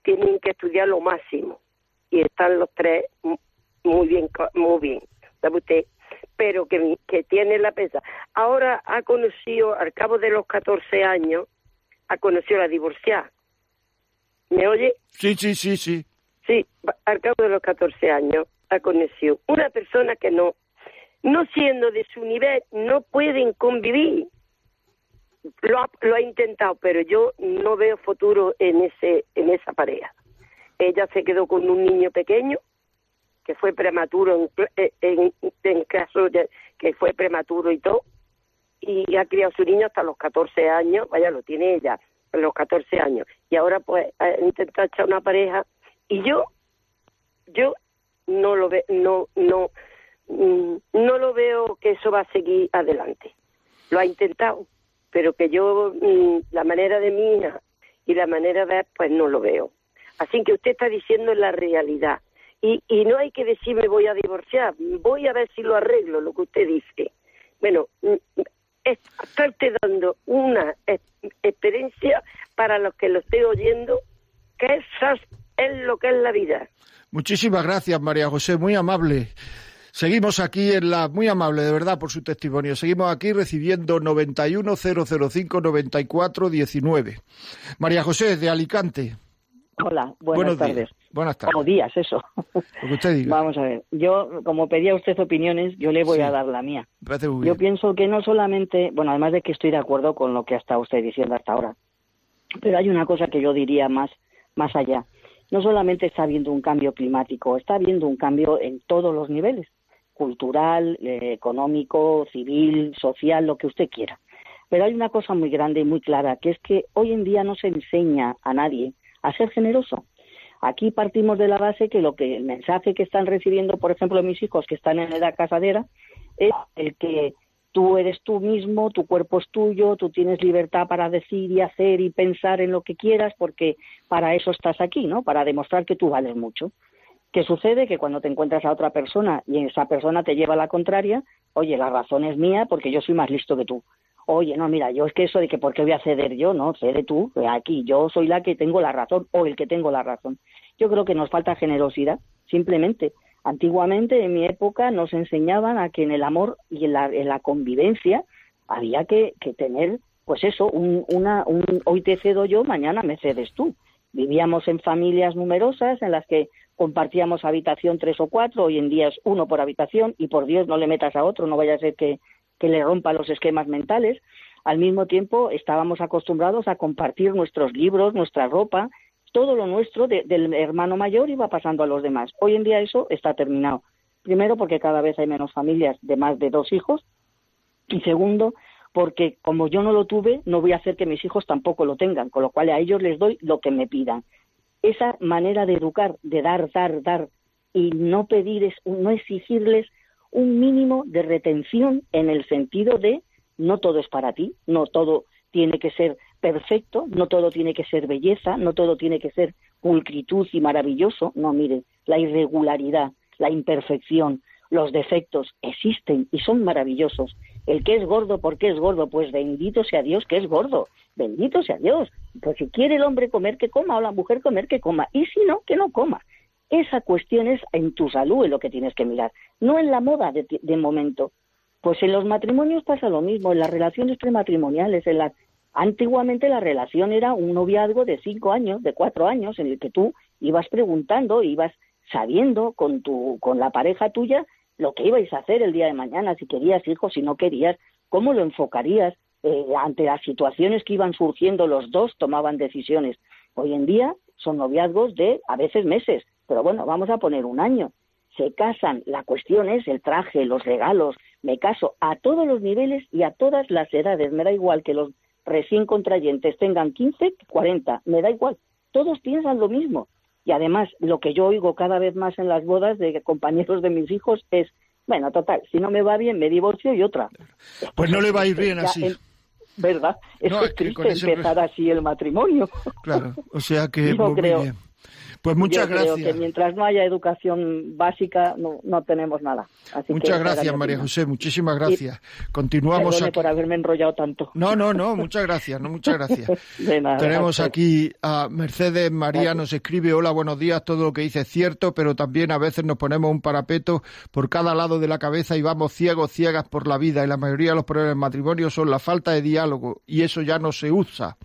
tienen que estudiar lo máximo y están los tres muy bien, muy bien, ¿sabe usted? Pero que, que tiene la pesa. Ahora ha conocido, al cabo de los 14 años, ha conocido a la divorciada. ¿Me oye? Sí, sí, sí, sí. Sí, al cabo de los 14 años ha conocido una persona que no, no siendo de su nivel, no pueden convivir. Lo ha, lo ha intentado, pero yo no veo futuro en ese en esa pareja. Ella se quedó con un niño pequeño que fue prematuro en, en, en caso de que fue prematuro y todo y ha criado a su niño hasta los 14 años, vaya, lo tiene ella, a los 14 años. Y ahora pues intenta echar una pareja y yo, yo no lo ve, no, no, mm, no lo veo que eso va a seguir adelante. Lo ha intentado, pero que yo, mm, la manera de mi hija y la manera de, pues no lo veo. Así que usted está diciendo la realidad. Y, y no hay que decir me voy a divorciar, voy a ver si lo arreglo, lo que usted dice. Bueno, mm, estarte dando una experiencia para los que lo estoy oyendo, que eso es lo que es la vida. Muchísimas gracias, María José, muy amable. Seguimos aquí en la muy amable, de verdad, por su testimonio. Seguimos aquí recibiendo 910059419. María José, de Alicante. Hola, buenas tardes. Buenas tardes. O días, eso. Vamos a ver. Yo, como pedía usted opiniones, yo le voy a dar la mía. Yo pienso que no solamente, bueno, además de que estoy de acuerdo con lo que ha estado usted diciendo hasta ahora, pero hay una cosa que yo diría más, más allá. No solamente está habiendo un cambio climático, está habiendo un cambio en todos los niveles, cultural, eh, económico, civil, social, lo que usted quiera. Pero hay una cosa muy grande y muy clara, que es que hoy en día no se enseña a nadie a ser generoso. Aquí partimos de la base que lo que el mensaje que están recibiendo, por ejemplo, mis hijos que están en edad casadera, es el que tú eres tú mismo, tu cuerpo es tuyo, tú tienes libertad para decir y hacer y pensar en lo que quieras, porque para eso estás aquí, ¿no? Para demostrar que tú vales mucho. ¿Qué sucede? Que cuando te encuentras a otra persona y esa persona te lleva a la contraria, oye, la razón es mía porque yo soy más listo que tú oye, no, mira, yo es que eso de que por qué voy a ceder yo, no, cede tú, aquí yo soy la que tengo la razón o el que tengo la razón. Yo creo que nos falta generosidad, simplemente. Antiguamente, en mi época, nos enseñaban a que en el amor y en la, convivencia había que, tener, pues eso, un, una, un hoy te cedo yo, mañana me cedes tú. Vivíamos en familias numerosas en las que compartíamos habitación tres o cuatro, hoy en día es uno por habitación y por Dios no le metas a otro, no vaya a ser que le rompa los esquemas mentales. Al mismo tiempo, estábamos acostumbrados a compartir nuestros libros, nuestra ropa, todo lo nuestro del hermano mayor iba pasando a los demás. Hoy en día eso está terminado. Primero, porque cada vez hay menos familias de más de dos hijos. Y segundo, porque como yo no lo tuve, no voy a hacer que mis hijos tampoco lo tengan, con lo cual a ellos les doy lo que me pidan. Esa manera de educar, de dar, dar, dar, y no pedir, no exigirles un mínimo de retención en el sentido de no todo es para ti, no todo tiene que ser perfecto, no todo tiene que ser belleza, no todo tiene que ser pulcritud y maravilloso, no, mire, la irregularidad, la imperfección, los defectos existen y son maravillosos. El que es gordo, ¿por qué es gordo? Pues bendito sea Dios que es gordo, bendito sea Dios. Si quiere el hombre comer, que coma, o la mujer comer, que coma, y si no, que no coma. Esa cuestión es en tu salud en lo que tienes que mirar, no en la moda de, momento. Pues en los matrimonios pasa lo mismo, en las relaciones prematrimoniales, en las Antiguamente la relación era un noviazgo de cinco años, de cuatro años, en el que tú ibas preguntando, ibas sabiendo con tu, con la pareja tuya lo que ibais a hacer el día de mañana, si querías hijos, si no querías, cómo lo enfocarías eh, ante las situaciones que iban surgiendo, los dos tomaban decisiones. Hoy en día son noviazgos de a veces meses, pero bueno, vamos a poner un año. Se casan, la cuestión es el traje, los regalos, me caso a todos los niveles y a todas las edades, me da igual que los recién contrayentes tengan 15, 40, me da igual, todos piensan lo mismo. Y además, lo que yo oigo cada vez más en las bodas de compañeros de mis hijos es, bueno, total, si no me va bien, me divorcio y otra. Pues no le va a ir bien así. ¿Verdad? Es, triste empezar así el matrimonio. Claro, o sea que... Bien. Pues muchas Yo gracias. Creo que mientras no haya educación básica, no, no tenemos nada. muchas gracias, María José. Muchísimas gracias. Continuamos aquí. por haberme enrollado tanto. No, no, no. Muchas gracias. No, muchas gracias. Tenemos aquí a Mercedes María. Nos escribe: Hola, buenos días. Todo lo que dice es cierto, pero también a veces nos ponemos un parapeto por cada lado de la cabeza y vamos ciegos, ciegas por la vida. Y la mayoría de los problemas en matrimonio son la falta de diálogo y eso ya no se usa.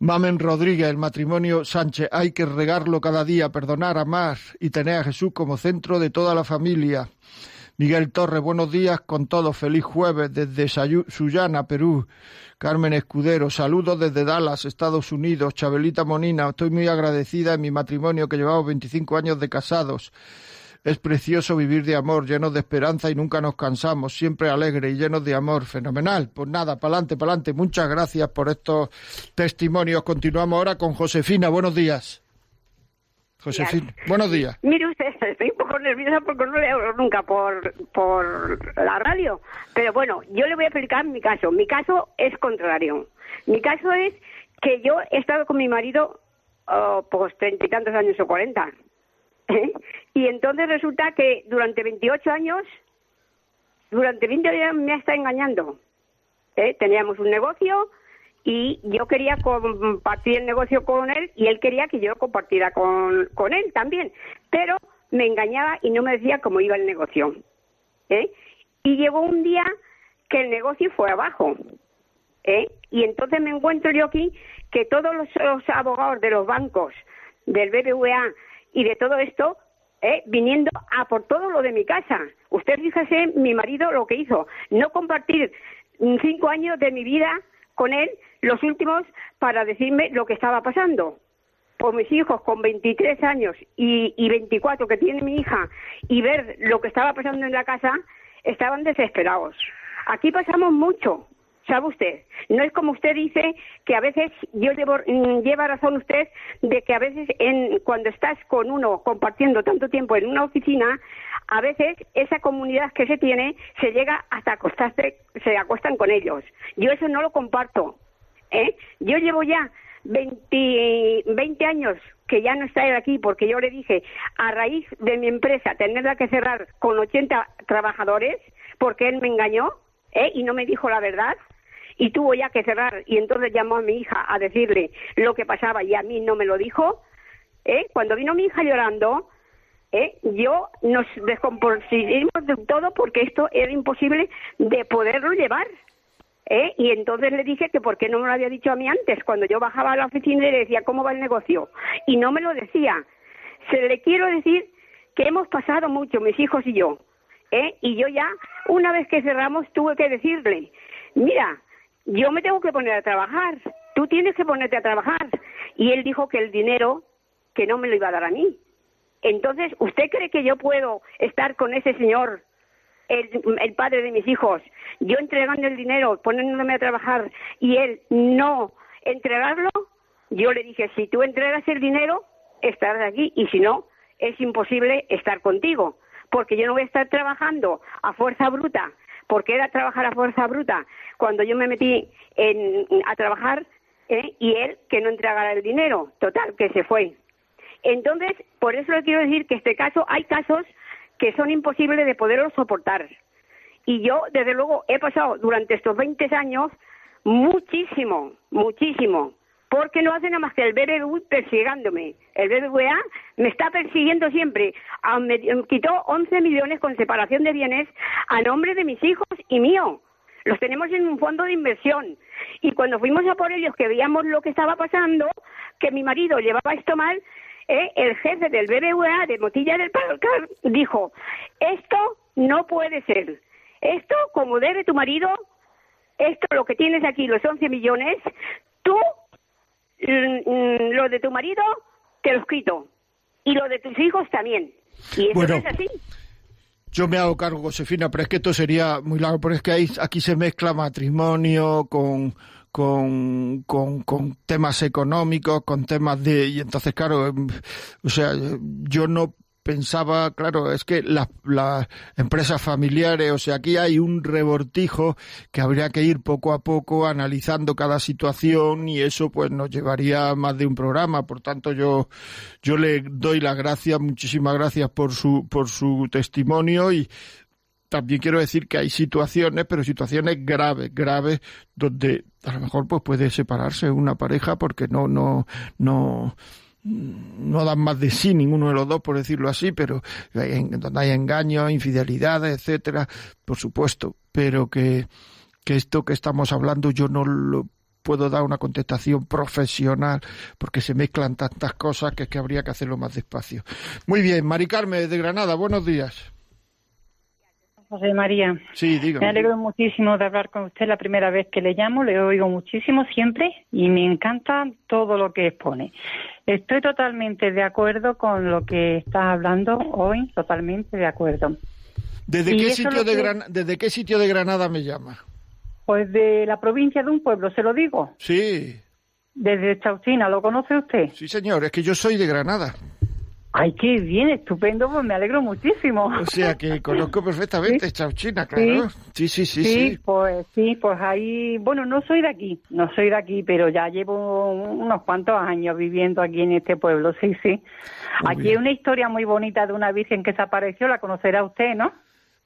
Mamen Rodríguez, el matrimonio Sánchez, hay que regarlo cada día, perdonar, amar y tener a Jesús como centro de toda la familia. Miguel Torres, buenos días con todos, feliz jueves desde Sullana, Perú. Carmen Escudero, saludos desde Dallas, Estados Unidos. Chabelita Monina, estoy muy agradecida en mi matrimonio que llevamos 25 años de casados. Es precioso vivir de amor, llenos de esperanza y nunca nos cansamos, siempre alegre y llenos de amor. Fenomenal. Pues nada, pa'lante, pa'lante. Muchas gracias por estos testimonios. Continuamos ahora con Josefina. Buenos días. Josefina, buenos días. Mire usted, estoy un poco nerviosa porque no le hablo nunca por, por la radio. Pero bueno, yo le voy a explicar mi caso. Mi caso es contrario. Mi caso es que yo he estado con mi marido oh, pues treinta y tantos años o cuarenta. Y entonces resulta que durante 28 años, durante 20 años me estado engañando. ¿Eh? Teníamos un negocio y yo quería compartir el negocio con él y él quería que yo compartiera con, él también. Pero me engañaba y no me decía cómo iba el negocio. ¿eh? Y llegó un día que el negocio fue abajo. ¿eh? Y entonces me encuentro yo aquí que todos los abogados de los bancos, del BBVA, y de todo esto, ¿eh? viniendo a por todo lo de mi casa. Usted fíjese, mi marido lo que hizo, no compartir cinco años de mi vida con él, los últimos, para decirme lo que estaba pasando. Por mis hijos con 23 años y, y 24 que tiene mi hija y ver lo que estaba pasando en la casa, estaban desesperados. Aquí pasamos mucho, ¿Sabe usted? No es como usted dice que a veces, yo mm, lleva razón usted de que a veces en, cuando estás con uno compartiendo tanto tiempo en una oficina, a veces esa comunidad que se tiene se llega hasta acostarse, se acuestan con ellos. Yo eso no lo comparto. ¿eh? Yo llevo ya 20, 20 años que ya no está él aquí porque yo le dije, a raíz de mi empresa tenerla que cerrar con 80 trabajadores, porque él me engañó ¿eh? y no me dijo la verdad, y tuvo ya que cerrar y entonces llamó a mi hija a decirle lo que pasaba y a mí no me lo dijo, ¿eh? cuando vino mi hija llorando, ¿eh? yo nos descompusimos de todo porque esto era imposible de poderlo llevar. ¿eh? Y entonces le dije que por qué no me lo había dicho a mí antes, cuando yo bajaba a la oficina y le decía cómo va el negocio. Y no me lo decía. Se le quiero decir que hemos pasado mucho, mis hijos y yo. ¿eh? Y yo ya, una vez que cerramos, tuve que decirle, mira, yo me tengo que poner a trabajar, tú tienes que ponerte a trabajar. Y él dijo que el dinero, que no me lo iba a dar a mí. Entonces, ¿usted cree que yo puedo estar con ese señor, el, el padre de mis hijos, yo entregando el dinero, poniéndome a trabajar y él no entregarlo? Yo le dije, si tú entregas el dinero, estarás aquí y si no, es imposible estar contigo, porque yo no voy a estar trabajando a fuerza bruta porque era trabajar a fuerza bruta cuando yo me metí a trabajar ¿eh? y él que no entregara el dinero, total, que se fue. Entonces, por eso le quiero decir que este caso, hay casos que son imposibles de poderlos soportar. Y yo, desde luego, he pasado durante estos 20 años muchísimo, muchísimo porque no hace nada más que el BBVA persiguiéndome. El BBVA me está persiguiendo siempre. Ah, me quitó 11 millones con separación de bienes a nombre de mis hijos y mío. Los tenemos en un fondo de inversión. Y cuando fuimos a por ellos, que veíamos lo que estaba pasando, que mi marido llevaba esto mal, eh, el jefe del BBVA de Motilla del Palcar dijo, esto no puede ser. Esto, como debe tu marido, esto lo que tienes aquí, los 11 millones, tú lo de tu marido te lo quito y lo de tus hijos también. Y eso es así. Yo me hago cargo, Josefina, pero es que esto sería muy largo, porque es que aquí se mezcla matrimonio con, con, con, con, temas económicos, con temas de... Y entonces, claro, em, o sea, yo no pensaba, claro, es que las, empresas familiares, o sea, aquí hay un rebortijo que habría que ir poco a poco analizando cada situación y eso pues nos llevaría más de un programa. Por tanto, yo, yo le doy las gracias, muchísimas gracias por su, por su testimonio y también quiero decir que hay situaciones, pero situaciones graves, graves, donde a lo mejor pues puede separarse una pareja porque no, no, no, no dan más de sí ninguno de los dos, por decirlo así, pero donde hay engaños, infidelidades, etcétera, por supuesto, pero que, que esto que estamos hablando yo no lo puedo dar una contestación profesional porque se mezclan tantas cosas que, que habría que hacerlo más despacio. Muy bien, Mari Carmen de Granada, buenos días. José María. Sí, dígame. Me alegro muchísimo de hablar con usted la primera vez que le llamo, le oigo muchísimo siempre y me encanta todo lo que expone. Estoy totalmente de acuerdo con lo que está hablando hoy, totalmente de acuerdo. ¿Desde qué, sitio de ¿Desde qué sitio de Granada me llama? Pues de la provincia de un pueblo, ¿se lo digo? Sí. Desde Chauchina, ¿lo conoce usted? Sí, señor, es que yo soy de Granada. Ay, qué bien, estupendo, pues me alegro muchísimo. O sea que conozco perfectamente Chauchina, claro. Sí. sí, sí, sí, pues sí, pues ahí, bueno, no soy de aquí, no soy de aquí, pero ya llevo unos cuantos años viviendo aquí en este pueblo, sí, sí. aquí hay una historia muy bonita de una virgen que se apareció, la conocerá usted, ¿no?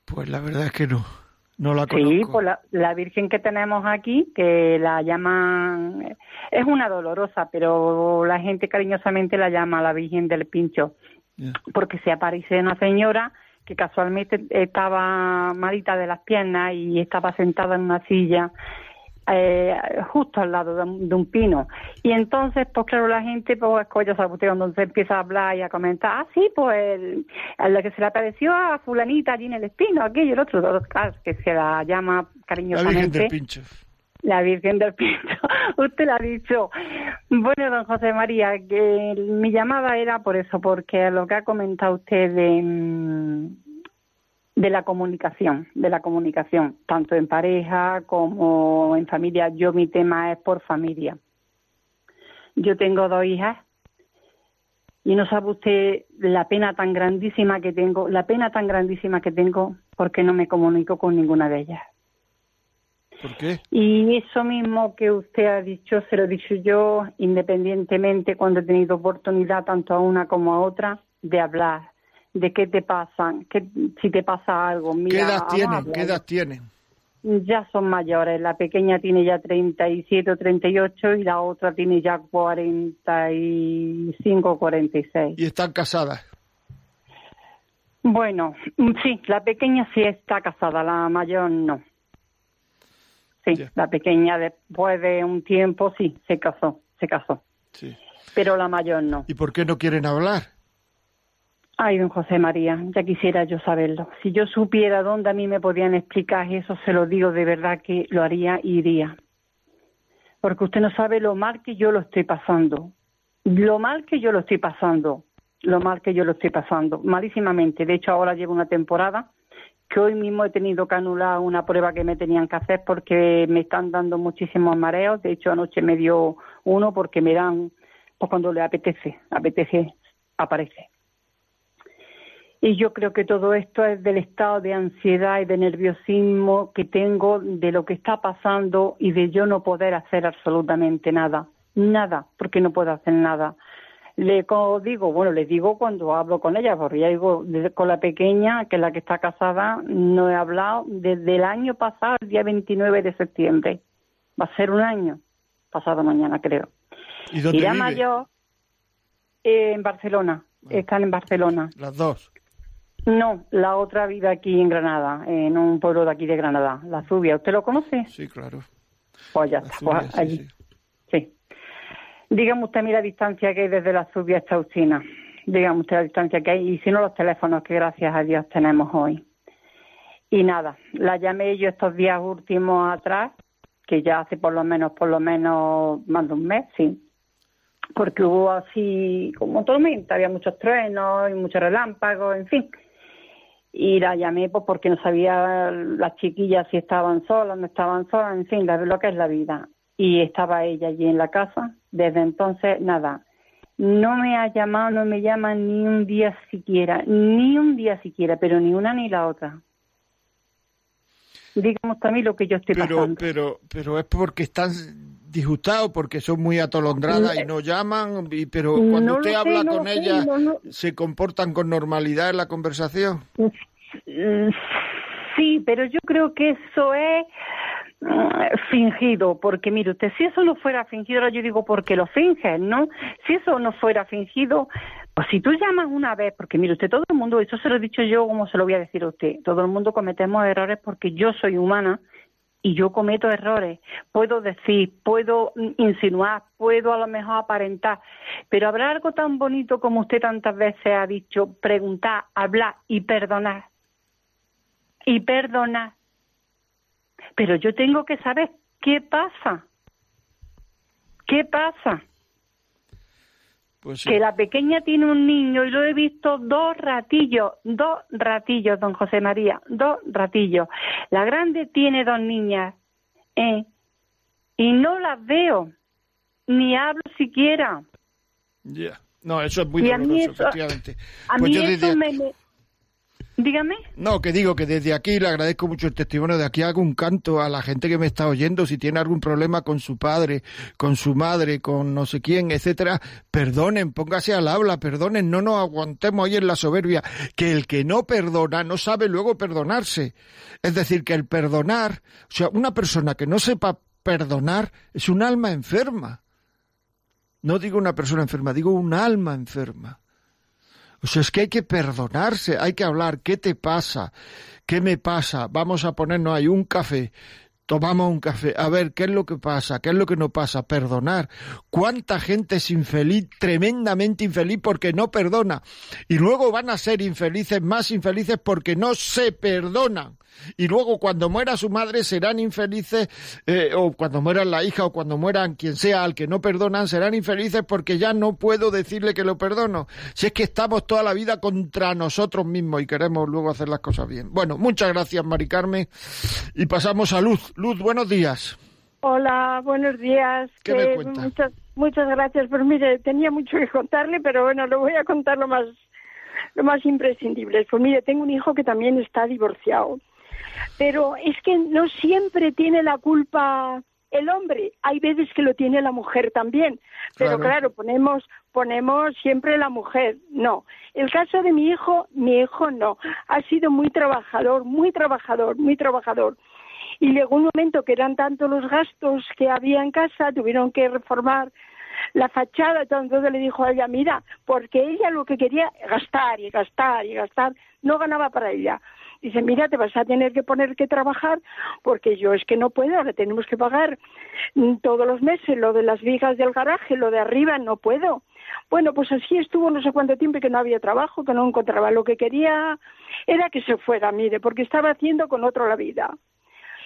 Pues la verdad es que no. No la conozco. Sí, pues la, Virgen que tenemos aquí, que la llaman, es una dolorosa, pero la gente cariñosamente la llama la Virgen del Pincho, porque se aparece una señora que casualmente estaba malita de las piernas y estaba sentada en una silla eh, justo al lado de un, pino. Y entonces, pues claro, la gente, pues, usted, cuando se empieza a hablar y a comentar, ah, sí, pues, a la que se le apareció a fulanita allí en el espino, aquello, el otro, claro, que se la llama cariñosamente. La Virgen del Pincho. La Virgen del Pincho. usted la ha dicho. Bueno, don José María, que mi llamada era por eso, porque lo que ha comentado usted de mm, de la comunicación, de la comunicación, tanto en pareja como en familia. Yo mi tema es por familia. Yo tengo dos hijas y no sabe usted la pena tan grandísima que tengo, la pena tan grandísima que tengo porque no me comunico con ninguna de ellas. ¿Por qué? Y eso mismo que usted ha dicho, se lo he dicho yo independientemente cuando he tenido oportunidad tanto a una como a otra de hablar, de qué te pasa, que, si te pasa algo. Mira, ¿Qué edad tienen? ¿Qué edad tienen? Ya son mayores. La pequeña tiene ya 37 o 38 y la otra tiene ya 45 o 46. ¿Y están casadas? Bueno, sí, la pequeña sí está casada, la mayor no. Sí, la pequeña después de un tiempo sí, se casó, se casó. Sí. Pero la mayor no. ¿Y por qué no quieren hablar? Ay, don José María, ya quisiera yo saberlo. Si yo supiera dónde a mí me podían explicar eso, se lo digo de verdad que lo haría y iría. Porque usted no sabe lo mal que yo lo estoy pasando. Lo mal que yo lo estoy pasando. Lo mal que yo lo estoy pasando. Malísimamente. De hecho, ahora llevo una temporada que hoy mismo he tenido que anular una prueba que me tenían que hacer porque me están dando muchísimos mareos. De hecho, anoche me dio uno porque me dan, pues cuando le apetece, apetece, aparece. Y yo creo que todo esto es del estado de ansiedad y de nerviosismo que tengo de lo que está pasando y de yo no poder hacer absolutamente nada. Nada, porque no puedo hacer nada. Le digo, bueno, le digo cuando hablo con ella, porque ya digo, con la pequeña, que es la que está casada, no he hablado desde el año pasado, el día 29 de septiembre. Va a ser un año, pasado mañana creo. ¿Y dónde la mayor, en Barcelona, ah. están en Barcelona. Las dos. No, la otra vive aquí en Granada, en un pueblo de aquí de Granada, La Zubia. ¿Usted lo conoce? Sí, claro. Pues ya está, pues allí. Sí, Dígame usted mira la distancia que hay desde La Zubia hasta Uchina. Dígame usted la distancia que hay. Y si no, los teléfonos que gracias a Dios tenemos hoy. Y nada, la llamé yo estos días últimos atrás, que ya hace por lo menos, por lo menos más de un mes, sí. Porque hubo así como tormenta, había muchos truenos y muchos relámpagos, en fin y la llamé pues porque no sabía las chiquillas si estaban solas, no estaban solas, en fin, lo que es la vida. Y estaba ella allí en la casa. Desde entonces, nada, no me ha llamado, no me llama ni un día siquiera, ni un día siquiera, pero ni una ni la otra. Dígame también lo que yo estoy pero, pasando. Pero, pero es porque están disgustados, porque son muy atolondradas y no llaman, y, pero cuando usted habla con ellas, ¿se comportan con normalidad en la conversación? Sí, pero yo creo que eso es mm, fingido, porque mire usted, si eso no fuera fingido, ahora yo digo porque lo fingen, ¿no? Si eso no fuera fingido, pues si tú llamas una vez, porque mire usted, todo el mundo, eso se lo he dicho yo, como se lo voy a decir a usted, todo el mundo cometemos errores porque yo soy humana y yo cometo errores. Puedo decir, puedo insinuar, puedo a lo mejor aparentar, pero habrá algo tan bonito como usted tantas veces ha dicho, preguntar, hablar y perdonar. Y perdonar. Pero yo tengo que saber qué pasa. ¿Qué pasa? Pues que la pequeña tiene un niño y lo he visto dos ratillos, dos ratillos, don José María, dos ratillos. La grande tiene dos niñas, ¿eh? Y no las veo, ni hablo siquiera. Ya, no, eso es muy doloroso, efectivamente. A pues mí eso me, Dígame. No, que digo que desde aquí le agradezco mucho el testimonio. De aquí hago un canto a la gente que me está oyendo. Si tiene algún problema con su padre, con su madre, con no sé quién, etcétera, perdonen, póngase al habla, perdonen, no nos aguantemos ahí en la soberbia. Que el que no perdona no sabe luego perdonarse. Es decir, que el perdonar, o sea, una persona que no sepa perdonar es un alma enferma. No digo una persona enferma, digo un alma enferma. O sea, es que hay que perdonarse, hay que hablar, ¿qué te pasa? ¿Qué me pasa? Vamos a ponernos ahí un café. Tomamos un café, a ver qué es lo que pasa, qué es lo que no pasa, perdonar. ¿Cuánta gente es infeliz, tremendamente infeliz porque no perdona? Y luego van a ser infelices, más infelices porque no se perdonan y luego cuando muera su madre serán infelices, eh, o cuando muera la hija, o cuando mueran quien sea al que no perdonan, serán infelices porque ya no puedo decirle que lo perdono. Si es que estamos toda la vida contra nosotros mismos y queremos luego hacer las cosas bien. Bueno, muchas gracias, Mari Carmen, y pasamos a Luz. Luz, buenos días. Hola, buenos días. ¿Qué me cuenta? Muchas, muchas gracias. Pues mire, tenía mucho que contarle, pero bueno, lo voy a contar lo más, lo más imprescindible. Pues mire, tengo un hijo que también está divorciado pero es que no siempre tiene la culpa el hombre, hay veces que lo tiene la mujer también, pero claro, ponemos ponemos siempre la mujer, no. El caso de mi hijo, mi hijo no, ha sido muy trabajador, muy trabajador, muy trabajador. Y llegó un momento que eran tantos los gastos que había en casa, tuvieron que reformar la fachada, entonces le dijo a ella, mira, porque ella lo que quería gastar y gastar y gastar, no ganaba para ella. Dice, mira, te vas a tener que poner que trabajar porque yo es que no puedo, ahora tenemos que pagar mm, todos los meses lo de las vigas del garaje, lo de arriba, no puedo. Bueno, pues así estuvo no sé cuánto tiempo que no había trabajo, que no encontraba lo que quería, era que se fuera, mire, porque estaba haciendo con otro la vida.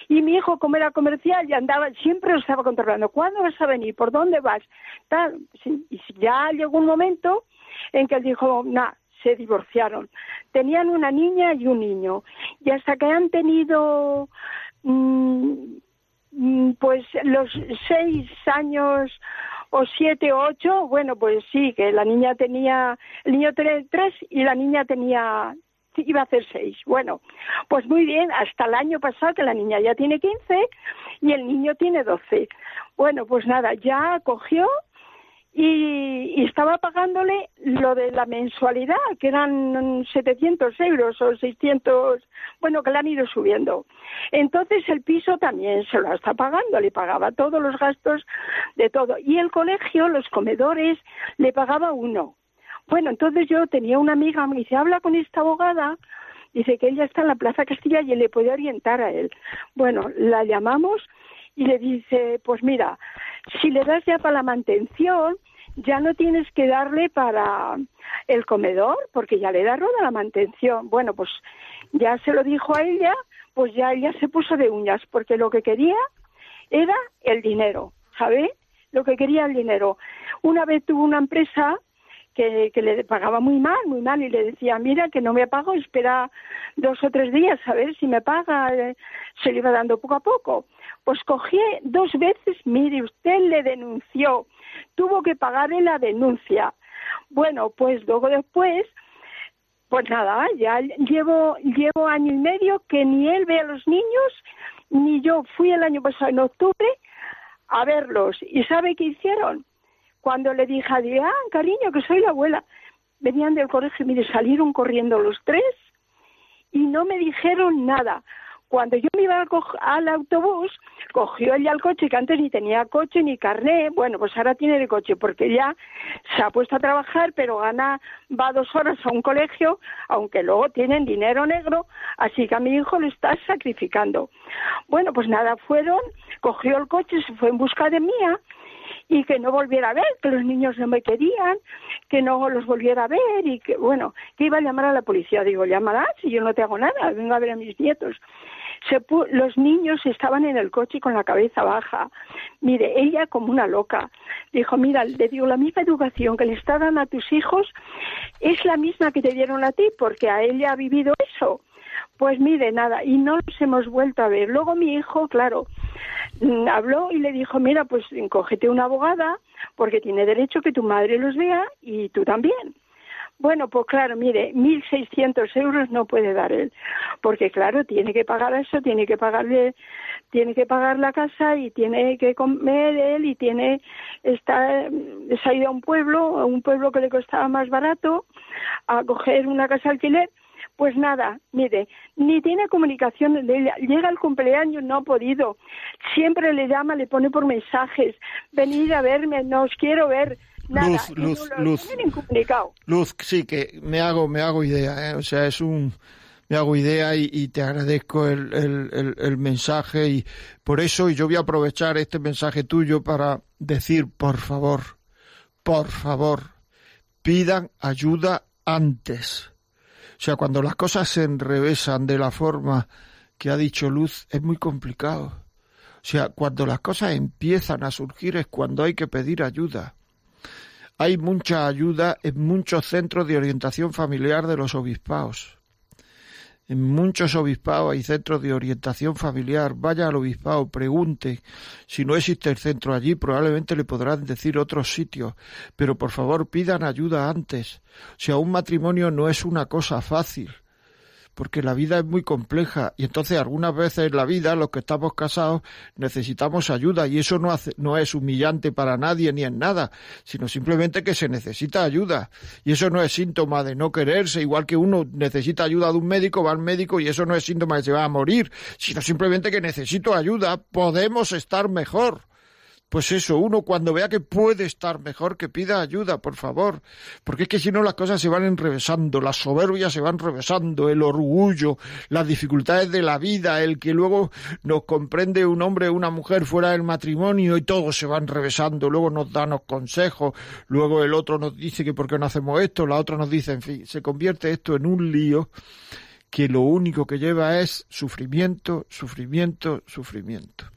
Y mi hijo, como era comercial, ya andaba, siempre lo estaba controlando. ¿Cuándo vas a venir? ¿Por dónde vas? Tal. Y ya llegó un momento en que él dijo, nada, se divorciaron. Tenían una niña y un niño. Y hasta que han tenido mm, mm, pues los seis años o siete o ocho, bueno, pues sí, que la niña tenía, el niño tenía tres y la niña tenía, iba a hacer seis. Bueno, pues muy bien, hasta el año pasado que la niña ya tiene quince y el niño tiene doce. Bueno, pues nada, ya cogió y, estaba pagándole lo de la mensualidad, que eran 700 euros o 600, bueno, que le han ido subiendo. Entonces el piso también se lo está pagando, le pagaba todos los gastos de todo. Y el colegio, los comedores, le pagaba uno. Bueno, entonces yo tenía una amiga, me dice, habla con esta abogada, dice que ella está en la Plaza Castilla y le puede orientar a él. Bueno, la llamamos y le dice, pues mira, si le das ya para la mantención, ya no tienes que darle para el comedor, porque ya le da roda la mantención. Bueno, pues ya se lo dijo a ella, pues ya ella se puso de uñas, porque lo que quería era el dinero, ¿sabe? Lo que quería el dinero. Una vez tuvo una empresa que, que, le pagaba muy mal, muy mal, y le decía, mira, que no me pago, espera dos o tres días a ver si me paga. Eh, se le iba dando poco a poco. Pues cogí dos veces, mire, usted le denunció tuvo que pagarle la denuncia. Bueno, pues luego después, pues nada, ya llevo, llevo año y medio que ni él ve a los niños, ni yo fui el año pasado en octubre a verlos. ¿Y sabe qué hicieron? Cuando le dije a Adrián, cariño, que soy la abuela, venían del colegio mire, salieron corriendo los tres y no me dijeron nada. Cuando yo me iba al, autobús, cogió ella el coche, que antes ni tenía coche ni carné. Bueno, pues ahora tiene el coche, porque ya se ha puesto a trabajar, pero gana, va dos horas a un colegio, aunque luego tienen dinero negro, así que a mi hijo lo está sacrificando. Bueno, pues nada, fueron, cogió el coche, se fue en busca de mía, y que no volviera a ver, que los niños no me querían, que no los volviera a ver y que, bueno, que iba a llamar a la policía. Digo, llamarás si yo no te hago nada, vengo a ver a mis nietos. Se los niños estaban en el coche con la cabeza baja. Mire, ella como una loca. Dijo, mira, le digo, la misma educación que le está dando a tus hijos es la misma que te dieron a ti, porque a ella ha vivido eso. Pues mire, nada, y no nos hemos vuelto a ver. Luego mi hijo, claro, mm, habló y le dijo, mira, pues cógete una abogada, porque tiene derecho que tu madre los vea y tú también. Bueno, pues claro, mire, 1.600 euros no puede dar él, porque claro, tiene que pagar eso, tiene que pagarle, tiene que pagar la casa y tiene que comer él y tiene, está, se ha ido a un pueblo, a un pueblo que le costaba más barato, a coger una casa alquiler, pues nada, mire, ni tiene comunicación, llega el cumpleaños, no ha podido, siempre le llama, le pone por mensajes, venid a verme, no os quiero ver, Luz, luz, luz. Luz, sí, que me hago, me hago idea, ¿eh? o sea, es un, me hago idea y, te agradezco el, el, el, mensaje y por eso y yo voy a aprovechar este mensaje tuyo para decir, por favor, por favor, pidan ayuda antes. O sea, cuando las cosas se enrevesan de la forma que ha dicho Luz, es muy complicado. O sea, cuando las cosas empiezan a surgir es cuando hay que pedir ayuda. Hay mucha ayuda en muchos centros de orientación familiar de los obispados. En muchos obispados hay centros de orientación familiar. Vaya al obispado, pregunte. Si no existe el centro allí, probablemente le podrán decir otros sitios. Pero por favor, pidan ayuda antes. O sea, un matrimonio no es una cosa fácil porque la vida es muy compleja y entonces algunas veces en la vida los que estamos casados necesitamos ayuda y eso no, hace, no es humillante para nadie ni en nada, sino simplemente que se necesita ayuda y eso no es síntoma de no quererse, igual que uno necesita ayuda de un médico, va al médico y eso no es síntoma de que se va a morir, sino simplemente que necesito ayuda, podemos estar mejor. Pues eso, uno cuando vea que puede estar mejor, que pida ayuda, por favor. Porque es que si no las cosas se van enrevesando, la soberbia se van revesando, el orgullo, las dificultades de la vida, el que luego nos comprende un hombre o una mujer fuera del matrimonio y todo se va enrevesando, luego nos dan los consejos, luego el otro nos dice que por qué no hacemos esto, la otra nos dice, en fin, se convierte esto en un lío que lo único que lleva es sufrimiento, sufrimiento, sufrimiento.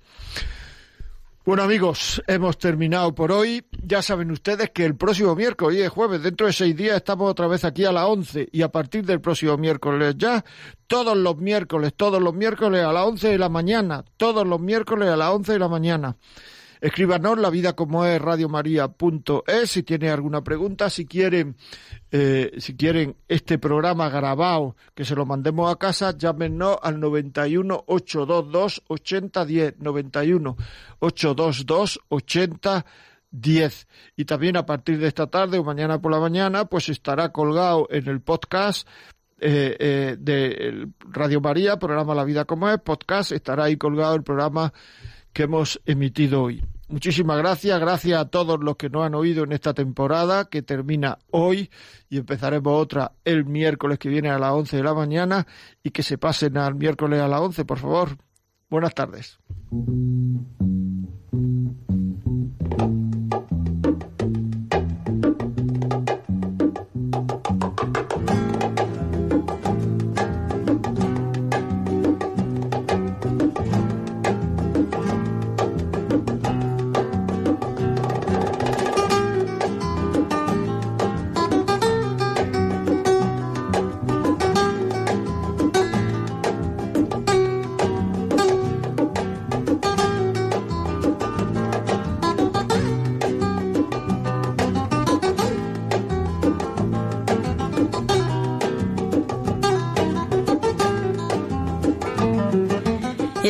Bueno amigos, hemos terminado por hoy. Ya saben ustedes que el próximo miércoles, hoy es jueves, dentro de seis días estamos otra vez aquí a las once y a partir del próximo miércoles ya, todos los miércoles, todos los miércoles a las once de la mañana, todos los miércoles a las once de la mañana. Escríbanos la vida como es radiomaria.es si tiene alguna pregunta, si quieren, eh, si quieren este programa grabado que se lo mandemos a casa, llámenos al 91 822 8010 91 822 8010 y también a partir de esta tarde o mañana por la mañana pues estará colgado en el podcast eh, eh, de Radio María, programa La Vida como es, podcast, estará ahí colgado el programa que hemos emitido hoy. Muchísimas gracias, gracias a todos los que nos han oído en esta temporada que termina hoy y empezaremos otra el miércoles que viene a las 11 de la mañana y que se pasen al miércoles a las 11, por favor. Buenas tardes.